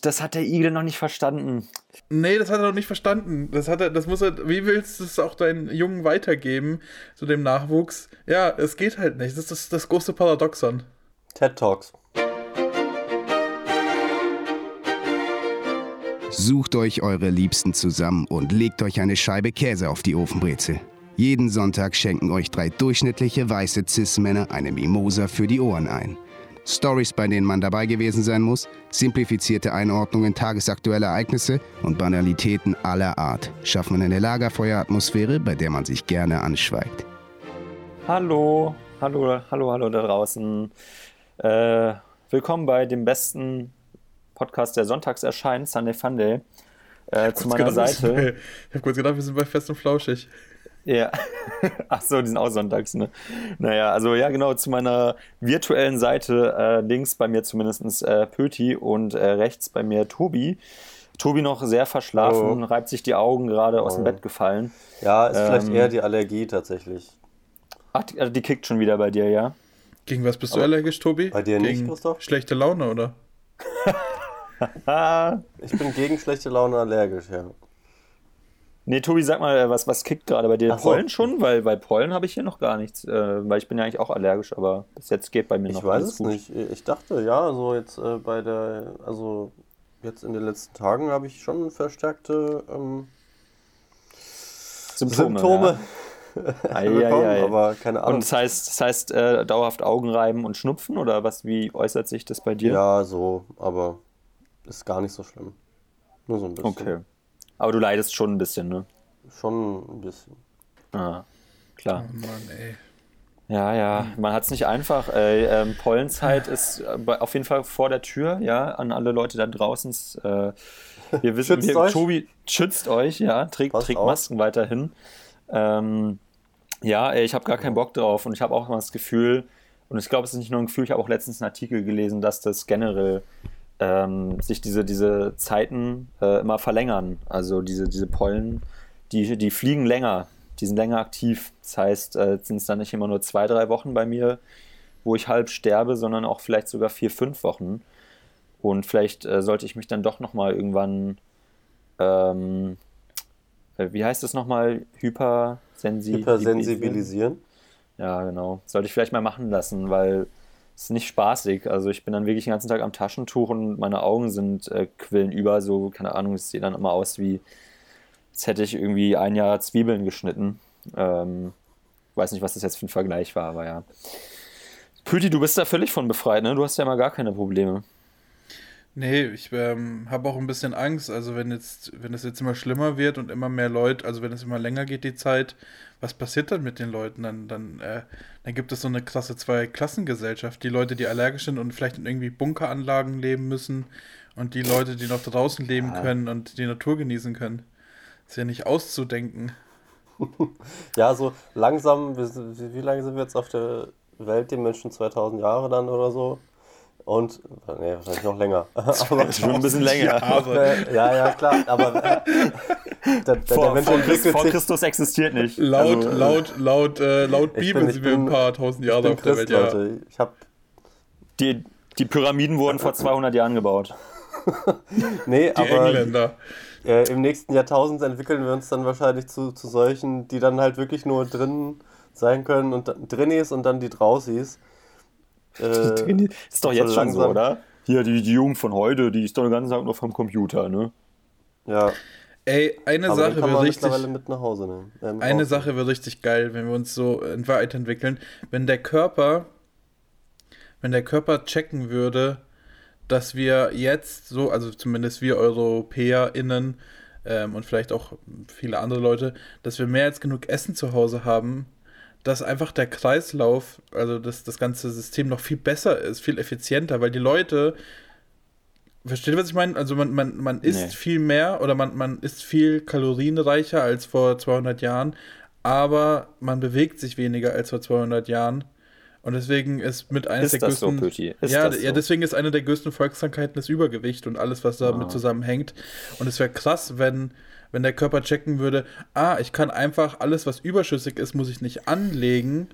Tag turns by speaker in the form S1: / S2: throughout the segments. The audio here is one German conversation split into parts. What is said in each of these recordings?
S1: Das hat der Igel noch nicht verstanden.
S2: Nee, das hat er noch nicht verstanden. Das hat er, das muss er, wie willst du es auch deinen Jungen weitergeben, zu dem Nachwuchs? Ja, es geht halt nicht. Das ist das, das große Paradoxon.
S3: TED Talks.
S4: Sucht euch eure Liebsten zusammen und legt euch eine Scheibe Käse auf die Ofenbrezel. Jeden Sonntag schenken euch drei durchschnittliche weiße Cis-Männer eine Mimosa für die Ohren ein. Stories, bei denen man dabei gewesen sein muss, simplifizierte Einordnungen tagesaktueller Ereignisse und Banalitäten aller Art schaffen eine Lagerfeueratmosphäre, bei der man sich gerne anschweigt.
S1: Hallo, hallo, hallo, hallo da draußen. Äh, willkommen bei dem besten Podcast, der sonntags erscheint, Sunday Funday. Äh, zu meiner
S2: gedacht,
S1: Seite.
S2: Ich habe kurz gedacht, wir sind bei Fest und Flauschig.
S1: Ja. Ach so, die sind auch sonntags, ne? Naja, also ja, genau, zu meiner virtuellen Seite, äh, links bei mir zumindest äh, Pöti und äh, rechts bei mir Tobi. Tobi noch sehr verschlafen,
S3: Oh.
S1: reibt sich die Augen gerade aus dem
S3: Oh.
S1: Bett gefallen.
S3: Ja, ist vielleicht
S1: Ähm,
S3: eher die Allergie tatsächlich.
S1: Ach, die, also die kickt schon wieder bei dir, ja?
S2: Gegen was bist du
S3: Aber
S2: allergisch, Tobi?
S3: bei dir nicht,
S2: Gegen
S3: Christoph?
S2: Schlechte Laune, oder?
S3: Ich bin gegen schlechte Laune allergisch, ja.
S1: Nee, Tobi, sag mal, äh, was, was kickt gerade bei dir?
S3: Ach so.
S1: Pollen schon? Weil bei Pollen habe ich hier noch gar nichts. Äh, weil ich bin ja eigentlich auch allergisch, aber bis jetzt geht bei mir noch
S3: Ich weiß
S1: alles
S3: es
S1: gut.
S3: nicht. Ich dachte, ja, so jetzt äh, bei der, also jetzt in den letzten Tagen habe ich schon verstärkte ähm,
S1: Symptome.
S3: Symptome bekommen,
S1: ei.
S3: aber keine Ahnung.
S1: Und das heißt, das heißt äh, dauerhaft Augenreiben und Schnupfen oder was? Wie äußert sich das bei dir?
S3: Ja, so, aber ist gar nicht so schlimm. Nur so ein bisschen.
S1: Okay. Aber du leidest schon ein bisschen, ne?
S3: Schon ein bisschen.
S1: Ah, klar.
S2: Oh Mann, ey.
S1: Ja, ja, man hat es nicht einfach. Äh, ähm, Pollenzeit ist äh, auf jeden Fall vor der Tür, ja, an alle Leute da draußen. Äh, wir wissen,
S3: Schützt
S1: wir. Tobi schützt euch, ja, trägt, trägt. Masken weiterhin. Ähm, ja, ey, ich habe gar keinen Bock drauf und ich habe auch mal das Gefühl, und ich glaube, es ist nicht nur ein Gefühl, ich habe auch letztens einen Artikel gelesen, dass das generell ähm, sich diese, diese Zeiten äh, immer verlängern. Also diese, diese Pollen, die, die fliegen länger, die sind länger aktiv. Das heißt, äh, sind es dann nicht immer nur zwei, drei Wochen bei mir, wo ich halb sterbe, sondern auch vielleicht sogar vier, fünf Wochen. Und vielleicht äh, sollte ich mich dann doch nochmal irgendwann, ähm, äh, wie heißt es nochmal, hypersensibilisieren?
S3: Hypersensibilisieren.
S1: Ja, genau. Sollte ich vielleicht mal machen lassen, weil ist nicht spaßig. Also ich bin dann wirklich den ganzen Tag am Taschentuch und meine Augen sind äh, quillen über, so, keine Ahnung, es sieht dann immer aus wie, als hätte ich irgendwie ein Jahr Zwiebeln geschnitten. Ähm, weiß nicht, was das jetzt für ein Vergleich war, aber ja. Püti, du bist da völlig von befreit, ne? Du hast ja mal gar keine Probleme.
S2: Nee, ich ähm, habe auch ein bisschen Angst. Also wenn jetzt, wenn es jetzt immer schlimmer wird und immer mehr Leute, also wenn es immer länger geht, die Zeit, was passiert dann mit den Leuten? Dann, dann, äh, dann gibt es so eine krasse Zwei-Klassengesellschaft. Die Leute, die allergisch sind und vielleicht in irgendwie Bunkeranlagen leben müssen und die Leute, die noch draußen leben
S1: Ja.
S2: können und die Natur genießen können. ist ja nicht auszudenken.
S3: Ja, so langsam, wie, wie lange sind wir jetzt auf der Welt? Die Menschen 2000 Jahre dann oder so? Und, nee, wahrscheinlich noch länger. Aber,
S1: Schon ein bisschen länger.
S3: Äh, ja, ja, klar, aber äh, der, der,
S1: Vor,
S3: der Mensch
S1: vor, Christ, vor. Christus existiert nicht.
S2: laut,
S1: Also,
S2: laut, laut, äh, laut Bibel
S3: bin-
S2: sind wir ein
S3: bin-
S2: paar tausend
S3: Ich
S2: Jahre
S3: bin
S2: auf der
S3: Christ,
S2: Welt. Ja.
S3: Leute. Ich hab,
S1: Die, die Pyramiden wurden vor 200 Jahren gebaut.
S3: nee,
S2: Die
S3: aber
S2: Engländer.
S3: äh, im nächsten Jahrtausend entwickeln wir uns dann wahrscheinlich zu, zu solchen, die dann halt wirklich nur drin sein können und dann- Drinnies und dann die Draußis. Äh,
S1: Ist doch jetzt schon so, oder? Hier, die, die Jugend von heute, die ist doch den ganzen Tag nur vom Computer, ne?
S3: ja,
S2: Ey, eine
S3: aber
S2: Sache wäre richtig.
S3: mittlerweile mit nach Hause nehmen. Äh,
S2: Eine. Sache wäre richtig geil, wenn wir uns so weiterentwickeln. Wenn der Körper, wenn der Körper checken würde, dass wir jetzt so, also zumindest wir EuropäerInnen ähm, und vielleicht auch viele andere Leute, dass wir mehr als genug Essen zu Hause haben, dass einfach der Kreislauf, also dass das ganze System noch viel besser ist, viel effizienter, weil die Leute, versteht ihr, was ich meine? Also man, man, man isst
S1: Nee.
S2: viel mehr oder man, man isst viel kalorienreicher als vor 200 Jahren, aber man bewegt sich weniger als vor 200 Jahren. Und deswegen ist mit eines
S1: Ist
S2: der
S1: das so,
S2: größten.
S1: Pöti? Ist
S2: ja,
S1: das
S2: ja,
S1: so?
S2: deswegen ist eine der größten Volkskrankheiten das Übergewicht und alles, was damit
S1: Ah.
S2: zusammenhängt. Und es wäre krass, wenn, wenn der Körper checken würde, ah, ich kann einfach alles, was überschüssig ist, muss ich nicht anlegen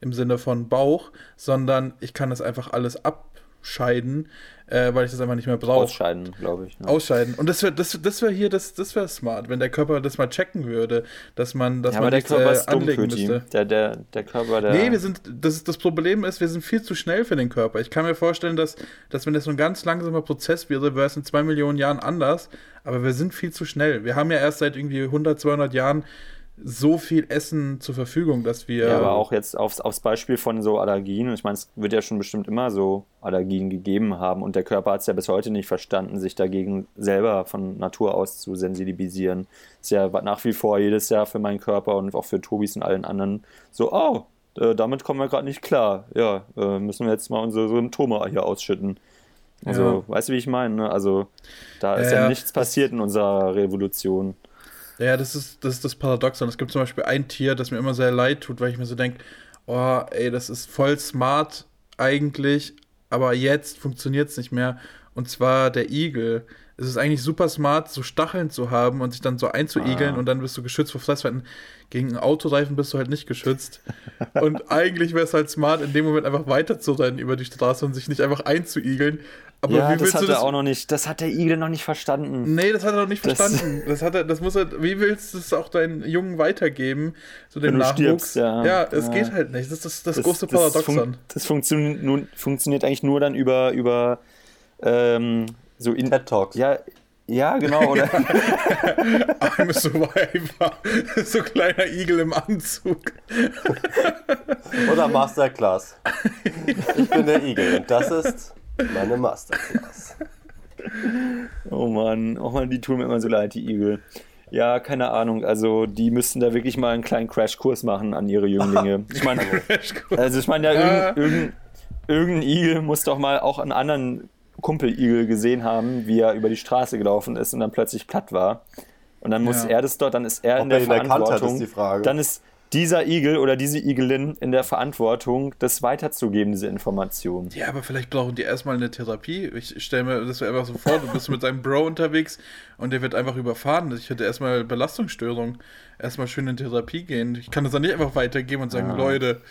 S2: im Sinne von Bauch, sondern ich kann das einfach alles ab, scheiden, äh, weil ich das einfach nicht mehr brauche.
S1: Ausscheiden, glaube ich.
S2: Ne? Ausscheiden. Und das wäre das, das wär hier, das, das wäre smart, wenn der Körper das mal checken würde, dass man, dass
S1: ja,
S2: man
S1: aber der Körper
S2: äh,
S1: ist dumm
S2: anlegen
S1: für
S2: müsste.
S1: Der, der, der Körper, der.
S2: Nee, wir sind, das, das Problem ist, wir sind viel zu schnell für den Körper. Ich kann mir vorstellen, dass, dass wenn das so ein ganz langsamer Prozess wäre, wäre es in zwei Millionen Jahren anders, aber wir sind viel zu schnell. Wir haben ja erst seit irgendwie 100, 200 Jahren so viel Essen zur Verfügung, dass wir.
S1: Ja, aber auch jetzt aufs, aufs Beispiel von so Allergien. Ich meine, es wird ja schon bestimmt immer so Allergien gegeben haben und der Körper hat es ja bis heute nicht verstanden, sich dagegen selber von Natur aus zu sensibilisieren. Ist ja nach wie vor jedes Jahr für meinen Körper und auch für Tobis und allen anderen so, oh, äh, damit kommen wir gerade nicht klar. Ja, äh, müssen wir jetzt mal unsere Symptome hier ausschütten. Also, ja. weißt du, wie ich meine? Ne? Also, da ist ja, ja nichts passiert in unserer Revolution.
S2: Ja, das ist, das ist das Paradoxon. Es gibt zum Beispiel ein Tier, das mir immer sehr leid tut, weil ich mir so denke, oh, ey, das ist voll smart eigentlich, aber jetzt funktioniert es nicht mehr. Und zwar der Igel. Es ist eigentlich super smart, so Stacheln zu haben und sich dann so einzuigeln ah. und dann bist du geschützt vor Fressfeinden. Gegen einen Autoreifen bist du halt nicht geschützt. und eigentlich wäre es halt smart, in dem Moment einfach weiterzurennen über die Straße und sich nicht einfach einzuigeln.
S1: Aber ja, wie willst das hat du das? er auch noch nicht. Das hat der Igel noch nicht verstanden.
S2: Nee, das hat er noch nicht das verstanden. Das hat er, das muss er, wie willst du es auch deinen Jungen weitergeben, so dem Nachwuchs? Stirbst, ja, ja es ja. geht halt nicht. Das ist das, das große Paradoxon.
S1: Fun das funktioniert, nun, funktioniert eigentlich nur dann über, über ähm, so
S3: in, TED Talks.
S1: Ja, ja, genau, oder?
S2: I'm a survivor. so kleiner Igel im Anzug.
S3: oder Masterclass. Ich bin der Igel und das ist meine Masterclass.
S1: Oh Mann, oh Mann, die tun mir immer so leid, die Igel. Ja, keine Ahnung. Also die müssten da wirklich mal einen kleinen Crashkurs machen an ihre Jünglinge. Ich meine, also ich meine, ja, irgendein, irgendein, irgendein Igel muss doch mal auch einen anderen Kumpel-Igel gesehen haben, wie er über die Straße gelaufen ist und dann plötzlich platt war. Und dann muss ja. er das dort, dann ist er Ob in der Verantwortung. Hat, ist die Frage. Dann ist dieser Igel oder diese Igelin in der Verantwortung, das weiterzugeben, diese Information.
S2: Ja, aber vielleicht brauchen die erstmal eine Therapie. Ich stelle mir das einfach so vor, du bist mit deinem Bro unterwegs und der wird einfach überfahren. Ich hätte erstmal Belastungsstörung. Erstmal schön in Therapie gehen. Ich kann das dann nicht einfach weitergeben und sagen, ah. Leute,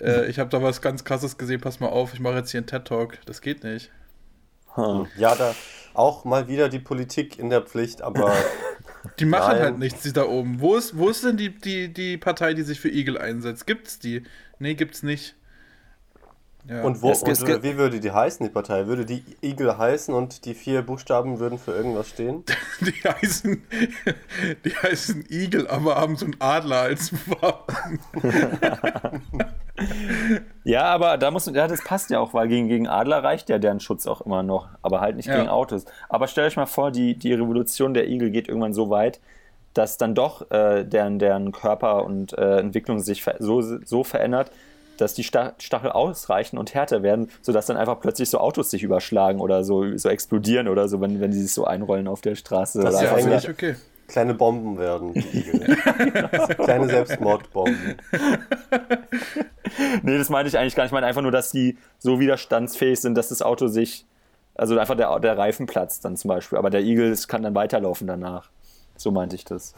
S2: äh, ich habe da was ganz krasses gesehen, pass mal auf, ich mache jetzt hier einen TED-Talk. Das geht nicht.
S3: Hm. Ja, da auch mal wieder die Politik in der Pflicht, aber
S2: Die machen Nein. halt nichts, die da oben. Wo ist, wo ist denn die, die, die Partei, die sich für Igel einsetzt? Gibt's die? Nee, gibt's nicht.
S3: Ja. Und, wo, und äh, wie würde die heißen, die Partei? Würde die Igel heißen und die vier Buchstaben würden für irgendwas stehen?
S2: Die heißen, die heißen Igel, aber haben so einen Adler als Wappen.
S1: ja, aber da muss, ja, das passt ja auch, weil gegen, gegen Adler reicht ja deren Schutz auch immer noch, aber halt nicht ja. gegen Autos. Aber stellt euch mal vor, die, die Revolution der Igel geht irgendwann so weit, dass dann doch äh, deren, deren Körper und äh, Entwicklung sich so, so verändert, dass die Stachel ausreichen und härter werden, sodass dann einfach plötzlich so Autos sich überschlagen oder so, so explodieren oder so, wenn, wenn die sich so einrollen auf der Straße.
S3: Das
S1: ist
S3: ja eigentlich okay. Kleine Bomben werden. Kleine Selbstmordbomben.
S1: nee, das meine ich eigentlich gar nicht. Ich meine einfach nur, dass die so widerstandsfähig sind, dass das Auto sich, also einfach der, der Reifen platzt dann zum Beispiel. Aber der Igel kann dann weiterlaufen danach. So meinte ich das.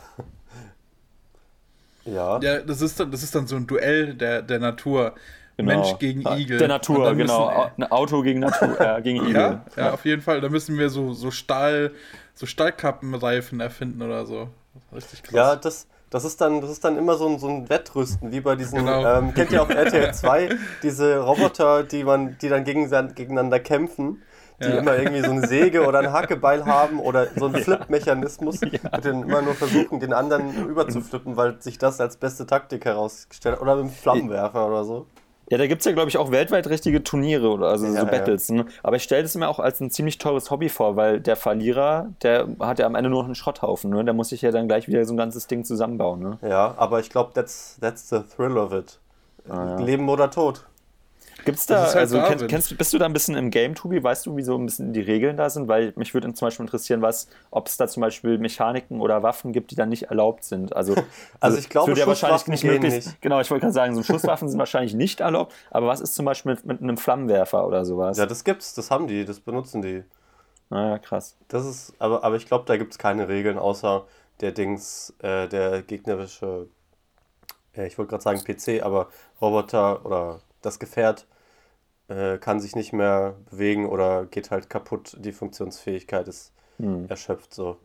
S2: Ja. Ja, das ist dann, das ist dann so ein Duell der, der Natur. Genau. Mensch gegen Igel.
S1: Der Natur, genau. Ein Auto gegen, Natur, äh, gegen Igel.
S2: Ja, ja, auf jeden Fall. Da müssen wir so, so Stahl, so Stahlkappenreifen erfinden oder so.
S3: Richtig krass. Ja, das, das ist dann, das ist dann immer so ein, so ein Wettrüsten, wie bei diesen, genau. ähm, kennt ihr auf RTL 2, diese Roboter, die man, die dann gegen, gegeneinander kämpfen die ja. immer irgendwie so eine Säge oder ein Hackebeil haben oder so einen Flip-Mechanismus, ja. mit dem immer nur versuchen, den anderen überzuflippen, weil sich das als beste Taktik herausgestellt hat. Oder mit einem Flammenwerfer oder so.
S1: Ja, da gibt es ja, glaube ich, auch weltweit richtige Turniere oder also ja, so Battles. Ne? Aber ich stelle das mir auch als ein ziemlich teures Hobby vor, weil der Verlierer, der hat ja am Ende nur noch einen Schrotthaufen. Ne? Der muss sich ja dann gleich wieder so ein ganzes Ding zusammenbauen. Ne?
S3: Ja, aber ich glaube, that's, that's the thrill of it. Ah, Leben oder Tod.
S1: Gibt's da, halt also kennst, kennst, bist du da ein bisschen im Game, Tobi? Weißt du, wie so ein bisschen die Regeln da sind? Weil mich würde zum Beispiel interessieren, was, ob es da zum Beispiel Mechaniken oder Waffen gibt, die dann nicht erlaubt sind. Also,
S3: also, also ich glaube,
S1: ja wahrscheinlich nicht möglich. Nicht. Genau, ich wollte gerade sagen, so Schusswaffen sind wahrscheinlich nicht erlaubt. Aber was ist zum Beispiel mit, mit einem Flammenwerfer oder sowas?
S3: Ja, das gibt's, das haben die, das benutzen die.
S1: Naja, ah, krass.
S3: Das ist, aber, aber ich glaube, da gibt es keine Regeln, außer der Dings, äh, der gegnerische, äh, ich wollte gerade sagen PC, aber Roboter oder das Gefährt äh, kann sich nicht mehr bewegen oder geht halt kaputt. Die Funktionsfähigkeit ist hm. erschöpft so.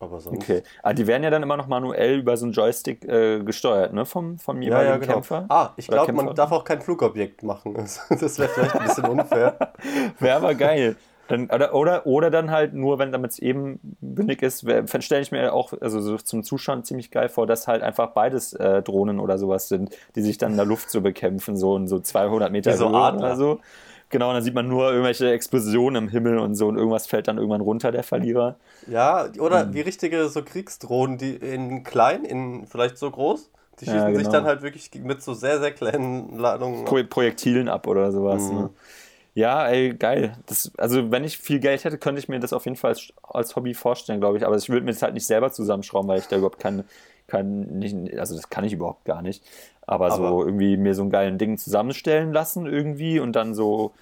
S3: Aber sonst.
S1: Okay. Ah, die werden ja dann immer noch manuell über so einen Joystick äh, gesteuert, ne? Vom, vom jeweiligen ja, ja, genau. Kämpfer.
S3: Ah, ich glaube, man darf auch kein Flugobjekt machen. Das wäre vielleicht ein bisschen unfair.
S1: wäre aber geil. Dann, oder, oder, oder dann halt nur, wenn damit es eben bündig ist, stelle ich mir auch also so zum Zuschauen ziemlich geil vor, dass halt einfach beides äh, Drohnen oder sowas sind, die sich dann in der Luft so bekämpfen, so in so 200 Meter
S3: so Höhe oder so.
S1: Genau, und dann sieht man nur irgendwelche Explosionen im Himmel und so und irgendwas fällt dann irgendwann runter, der Verlierer.
S3: Ja, oder mhm. wie richtige so Kriegsdrohnen, die in klein, in vielleicht so groß, die schießen ja, genau. sich dann halt wirklich mit so sehr, sehr kleinen Ladungen.
S1: Pro Projektilen ab oder sowas. Mhm. Ne? Ja, ey, geil. Das, also, wenn ich viel Geld hätte, könnte ich mir das auf jeden Fall als, als Hobby vorstellen, glaube ich. Aber ich würde mir das halt nicht selber zusammenschrauben, weil ich da überhaupt keine, kein, nicht, also das kann ich überhaupt gar nicht. Aber, Aber so irgendwie mir so ein geilen Ding zusammenstellen lassen irgendwie und dann so,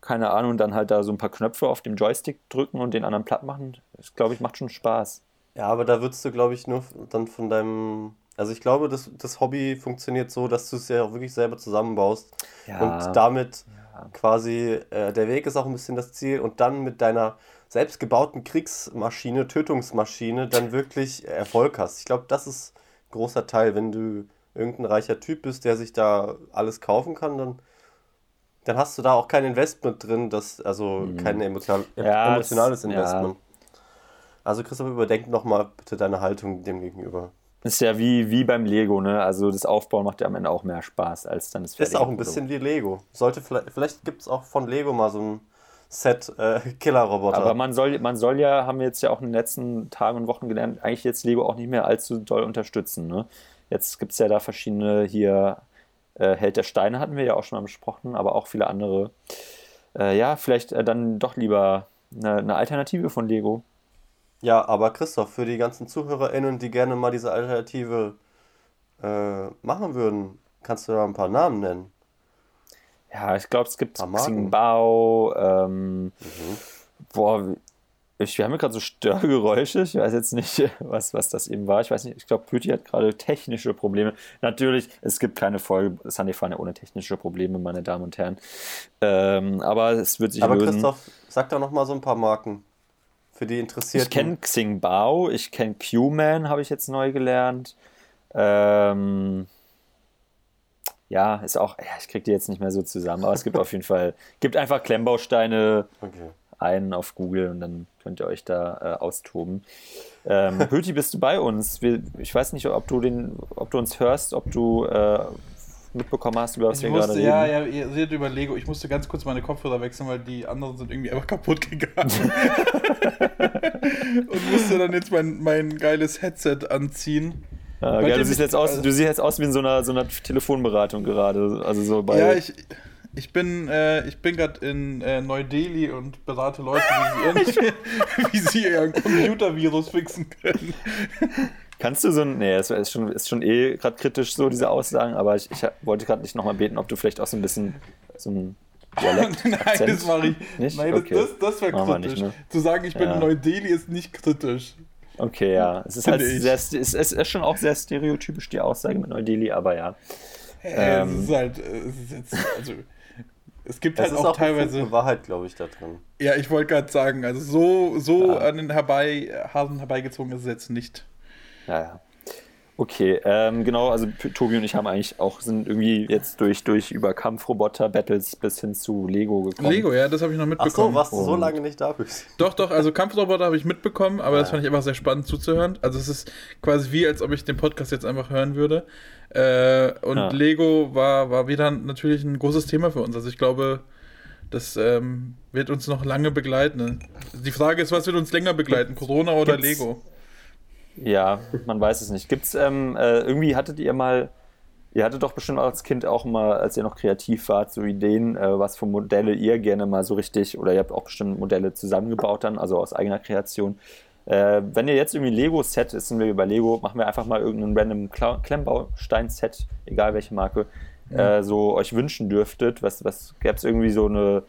S1: keine Ahnung, dann halt da so ein paar Knöpfe auf dem Joystick drücken und den anderen platt machen, das glaube ich macht schon Spaß.
S3: Ja, aber da würdest du, glaube ich, nur dann von deinem also ich glaube, das, das Hobby funktioniert so, dass du es ja auch wirklich selber zusammenbaust. Ja. Und damit ja. Quasi, äh, der Weg ist auch ein bisschen das Ziel und dann mit deiner selbstgebauten Kriegsmaschine, Tötungsmaschine, dann wirklich Erfolg hast. Ich glaube, das ist ein großer Teil, wenn du irgendein reicher Typ bist, der sich da alles kaufen kann, dann, dann hast du da auch kein Investment drin, das, also mhm. kein emotional, ja, emotionales das, Investment. Ja. Also Christoph, überdenk nochmal bitte deine Haltung dem gegenüber.
S1: Ist ja wie, wie beim Lego, ne? Also das Aufbauen macht ja am Ende auch mehr Spaß als dann das
S3: Ist auch ein bisschen wie Lego. Sollte vielleicht, vielleicht gibt es auch von Lego mal so ein Set äh, Killer-Roboter.
S1: Aber man soll, man soll ja, haben wir jetzt ja auch in den letzten Tagen und Wochen gelernt, eigentlich jetzt Lego auch nicht mehr allzu doll unterstützen. Ne? Jetzt gibt es ja da verschiedene hier, äh, Held der Steine hatten wir ja auch schon mal besprochen, aber auch viele andere. Äh, ja, vielleicht äh, dann doch lieber eine, eine, Alternative von Lego.
S3: Ja, aber Christoph, für die ganzen ZuhörerInnen, die gerne mal diese Alternative äh, machen würden, kannst du da ein paar Namen nennen?
S1: Ja, ich glaube, es gibt Xingbao, ähm, mhm. boah, ich, wir haben ja gerade so Störgeräusche. Ich weiß jetzt nicht, was, was das eben war. Ich weiß nicht, ich glaube, Pütti hat gerade technische Probleme. Natürlich, es gibt keine Folge Sunday Fun ohne technische Probleme, meine Damen und Herren. Ähm, aber es wird sich
S3: aber lösen. Aber Christoph, sag doch noch mal so ein paar Marken für die Interessierten.
S1: Ich kenne Xingbao, ich kenne Q-Man, habe ich jetzt neu gelernt. Ähm, ja, ist auch, ja, ich kriege die jetzt nicht mehr so zusammen, aber es gibt auf jeden Fall, gibt einfach Klemmbausteine okay. ein auf Google und dann könnt ihr euch da äh, austoben. Ähm, Hüti, bist du bei uns? Wir, ich weiß nicht, ob du den, ob du uns hörst, ob du äh, mitbekommen hast, über was ich wir
S2: musste, gerade reden. Ja, ja, ihr seht über Lego. Ich musste ganz kurz meine Kopfhörer wechseln, weil die anderen sind irgendwie einfach kaputt gegangen. und musste dann jetzt mein, mein geiles Headset anziehen.
S1: Ah, geil, du, siehst jetzt aus, du siehst jetzt aus wie in so einer, so einer Telefonberatung gerade. Also so bei
S2: ja, ich, ich bin, äh, bin gerade in äh, Neu-Delhi und berate Leute, wie sie, ihren, wie sie ihren Computervirus fixen können.
S1: Kannst du so ein. Nee, es ist schon, ist schon eh gerade kritisch, so diese Aussagen, aber ich, ich wollte gerade nicht nochmal beten, ob du vielleicht auch so ein bisschen so ein
S2: Dialekt. Nein, Akzent? das mache ich nicht. Nein, okay. das, das, das wäre kritisch. Nicht, ne? Zu sagen, ich bin ja. in Neu-Delhi ist nicht kritisch.
S1: Okay, ja. Es ist halt sehr, es ist, schon auch sehr stereotypisch, die Aussage mit Neu-Delhi, aber ja.
S2: Äh, ähm, es ist halt, es ist jetzt, also, es gibt halt auch, auch teilweise.
S3: Wahrheit, glaube ich, da drin.
S2: Ja, ich wollte gerade sagen, also so, so ja. an den herbei, Hasen herbeigezogen ist es jetzt nicht.
S1: Ja, ja. Okay, ähm, genau, also Tobi und ich haben eigentlich auch, sind irgendwie jetzt durch, durch über Kampfroboter-Battles bis hin zu Lego gekommen.
S2: Lego, ja, das habe ich noch mitbekommen. Ach so,
S3: warst du so lange nicht da bist.
S2: Doch, doch, also Kampfroboter habe ich mitbekommen, aber ja. das fand ich einfach sehr spannend zuzuhören. Also es ist quasi wie, als ob ich den Podcast jetzt einfach hören würde. Äh, und ja. Lego war, war wieder natürlich ein großes Thema für uns. Also ich glaube, das ähm, wird uns noch lange begleiten. Die Frage ist, was wird uns länger begleiten, Corona oder Gibt's, Lego?
S1: Ja, man weiß es nicht. Gibt's, ähm, äh, irgendwie hattet ihr mal, ihr hattet doch bestimmt als Kind auch mal, als ihr noch kreativ wart, so Ideen, äh, was für Modelle ihr gerne mal so richtig, oder ihr habt auch bestimmt Modelle zusammengebaut dann, also aus eigener Kreation. Äh, wenn ihr jetzt irgendwie ein Lego-Set ist, sind wir über Lego, machen wir einfach mal irgendein random Klemmbaustein-Set, egal welche Marke, ja. Äh, so euch wünschen dürftet. Was, was gäbe es irgendwie so eine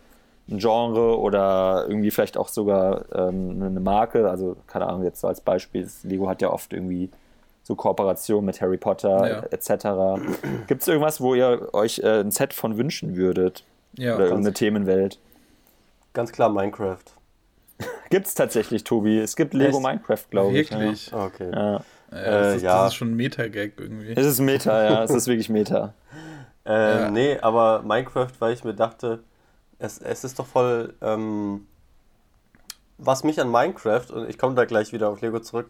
S1: ein Genre oder irgendwie vielleicht auch sogar ähm, eine Marke. Also, keine Ahnung, jetzt so als Beispiel, Lego hat ja oft irgendwie so Kooperationen mit Harry Potter ja. etc. Gibt es irgendwas, wo ihr euch äh, ein Set von wünschen würdet? Ja, Oder irgendeine Themenwelt.
S3: Ganz klar Minecraft.
S1: Gibt es tatsächlich, Tobi. Es gibt Lego Echt? Minecraft, glaube ich.
S2: Wirklich?
S3: Ja. Okay.
S2: Ja. Äh, das, ist, ja. das ist schon ein Meta-Gag irgendwie.
S1: Es ist Meta, ja. es ist wirklich Meta.
S3: Äh, ja. Nee, aber Minecraft, weil ich mir dachte, es, es ist doch voll. Ähm, was mich an Minecraft, und ich komme da gleich wieder auf Lego zurück,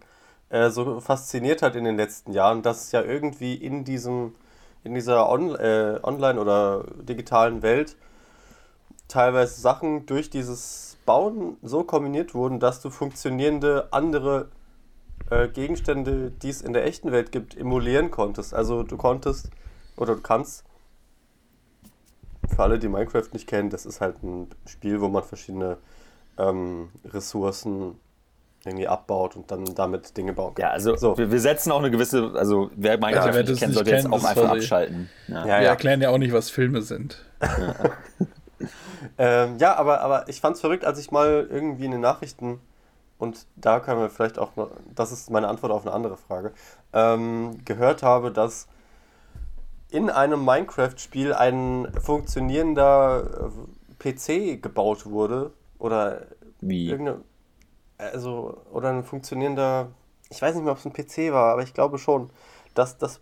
S3: äh, so fasziniert hat in den letzten Jahren, dass es ja irgendwie in diesem, in dieser On äh, Online- oder digitalen Welt teilweise Sachen durch dieses Bauen so kombiniert wurden, dass du funktionierende andere äh, Gegenstände, die es in der echten Welt gibt, emulieren konntest. Also du konntest oder du kannst für alle, die Minecraft nicht kennen, das ist halt ein Spiel, wo man verschiedene ähm, Ressourcen irgendwie abbaut und dann damit Dinge bauen
S1: kann. Ja, also so. wir, wir, setzen auch eine gewisse, also wer Minecraft ja, nicht kennt, sollte kennt, jetzt auch einfach abschalten.
S2: Ja. Ja, wir erklären ja auch nicht, was Filme sind.
S3: ähm, ja, aber, aber ich fand's verrückt, als ich mal irgendwie in den Nachrichten und da können wir vielleicht auch noch, das ist meine Antwort auf eine andere Frage, ähm, gehört habe, dass in einem Minecraft-Spiel ein funktionierender äh, PC gebaut wurde oder
S1: wie?
S3: irgendeine also oder ein funktionierender ich weiß nicht mehr ob es ein PC war aber ich glaube schon dass das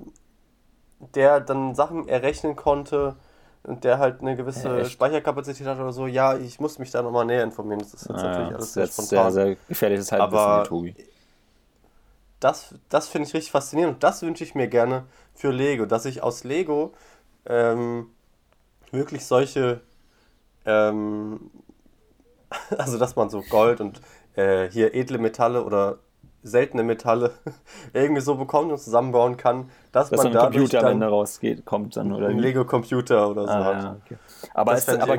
S3: der dann Sachen errechnen konnte und der halt eine gewisse Echt? Speicherkapazität hat oder so. Ja ich muss mich da nochmal näher informieren. Das ist jetzt ah, natürlich alles
S1: sehr spontan. sehr, sehr gefährliches Halbwissen aber Tobi
S3: das, das finde ich richtig faszinierend und das wünsche ich mir gerne für Lego, dass ich aus Lego ähm, wirklich solche, ähm, also dass man so Gold und äh, hier edle Metalle oder seltene Metalle irgendwie so bekommt und zusammenbauen kann, dass, dass man
S1: da Computer dann am Ende rausgeht, kommt dann oder
S3: ein Lego Computer oder so
S1: ah, Ja, okay. Aber, es, aber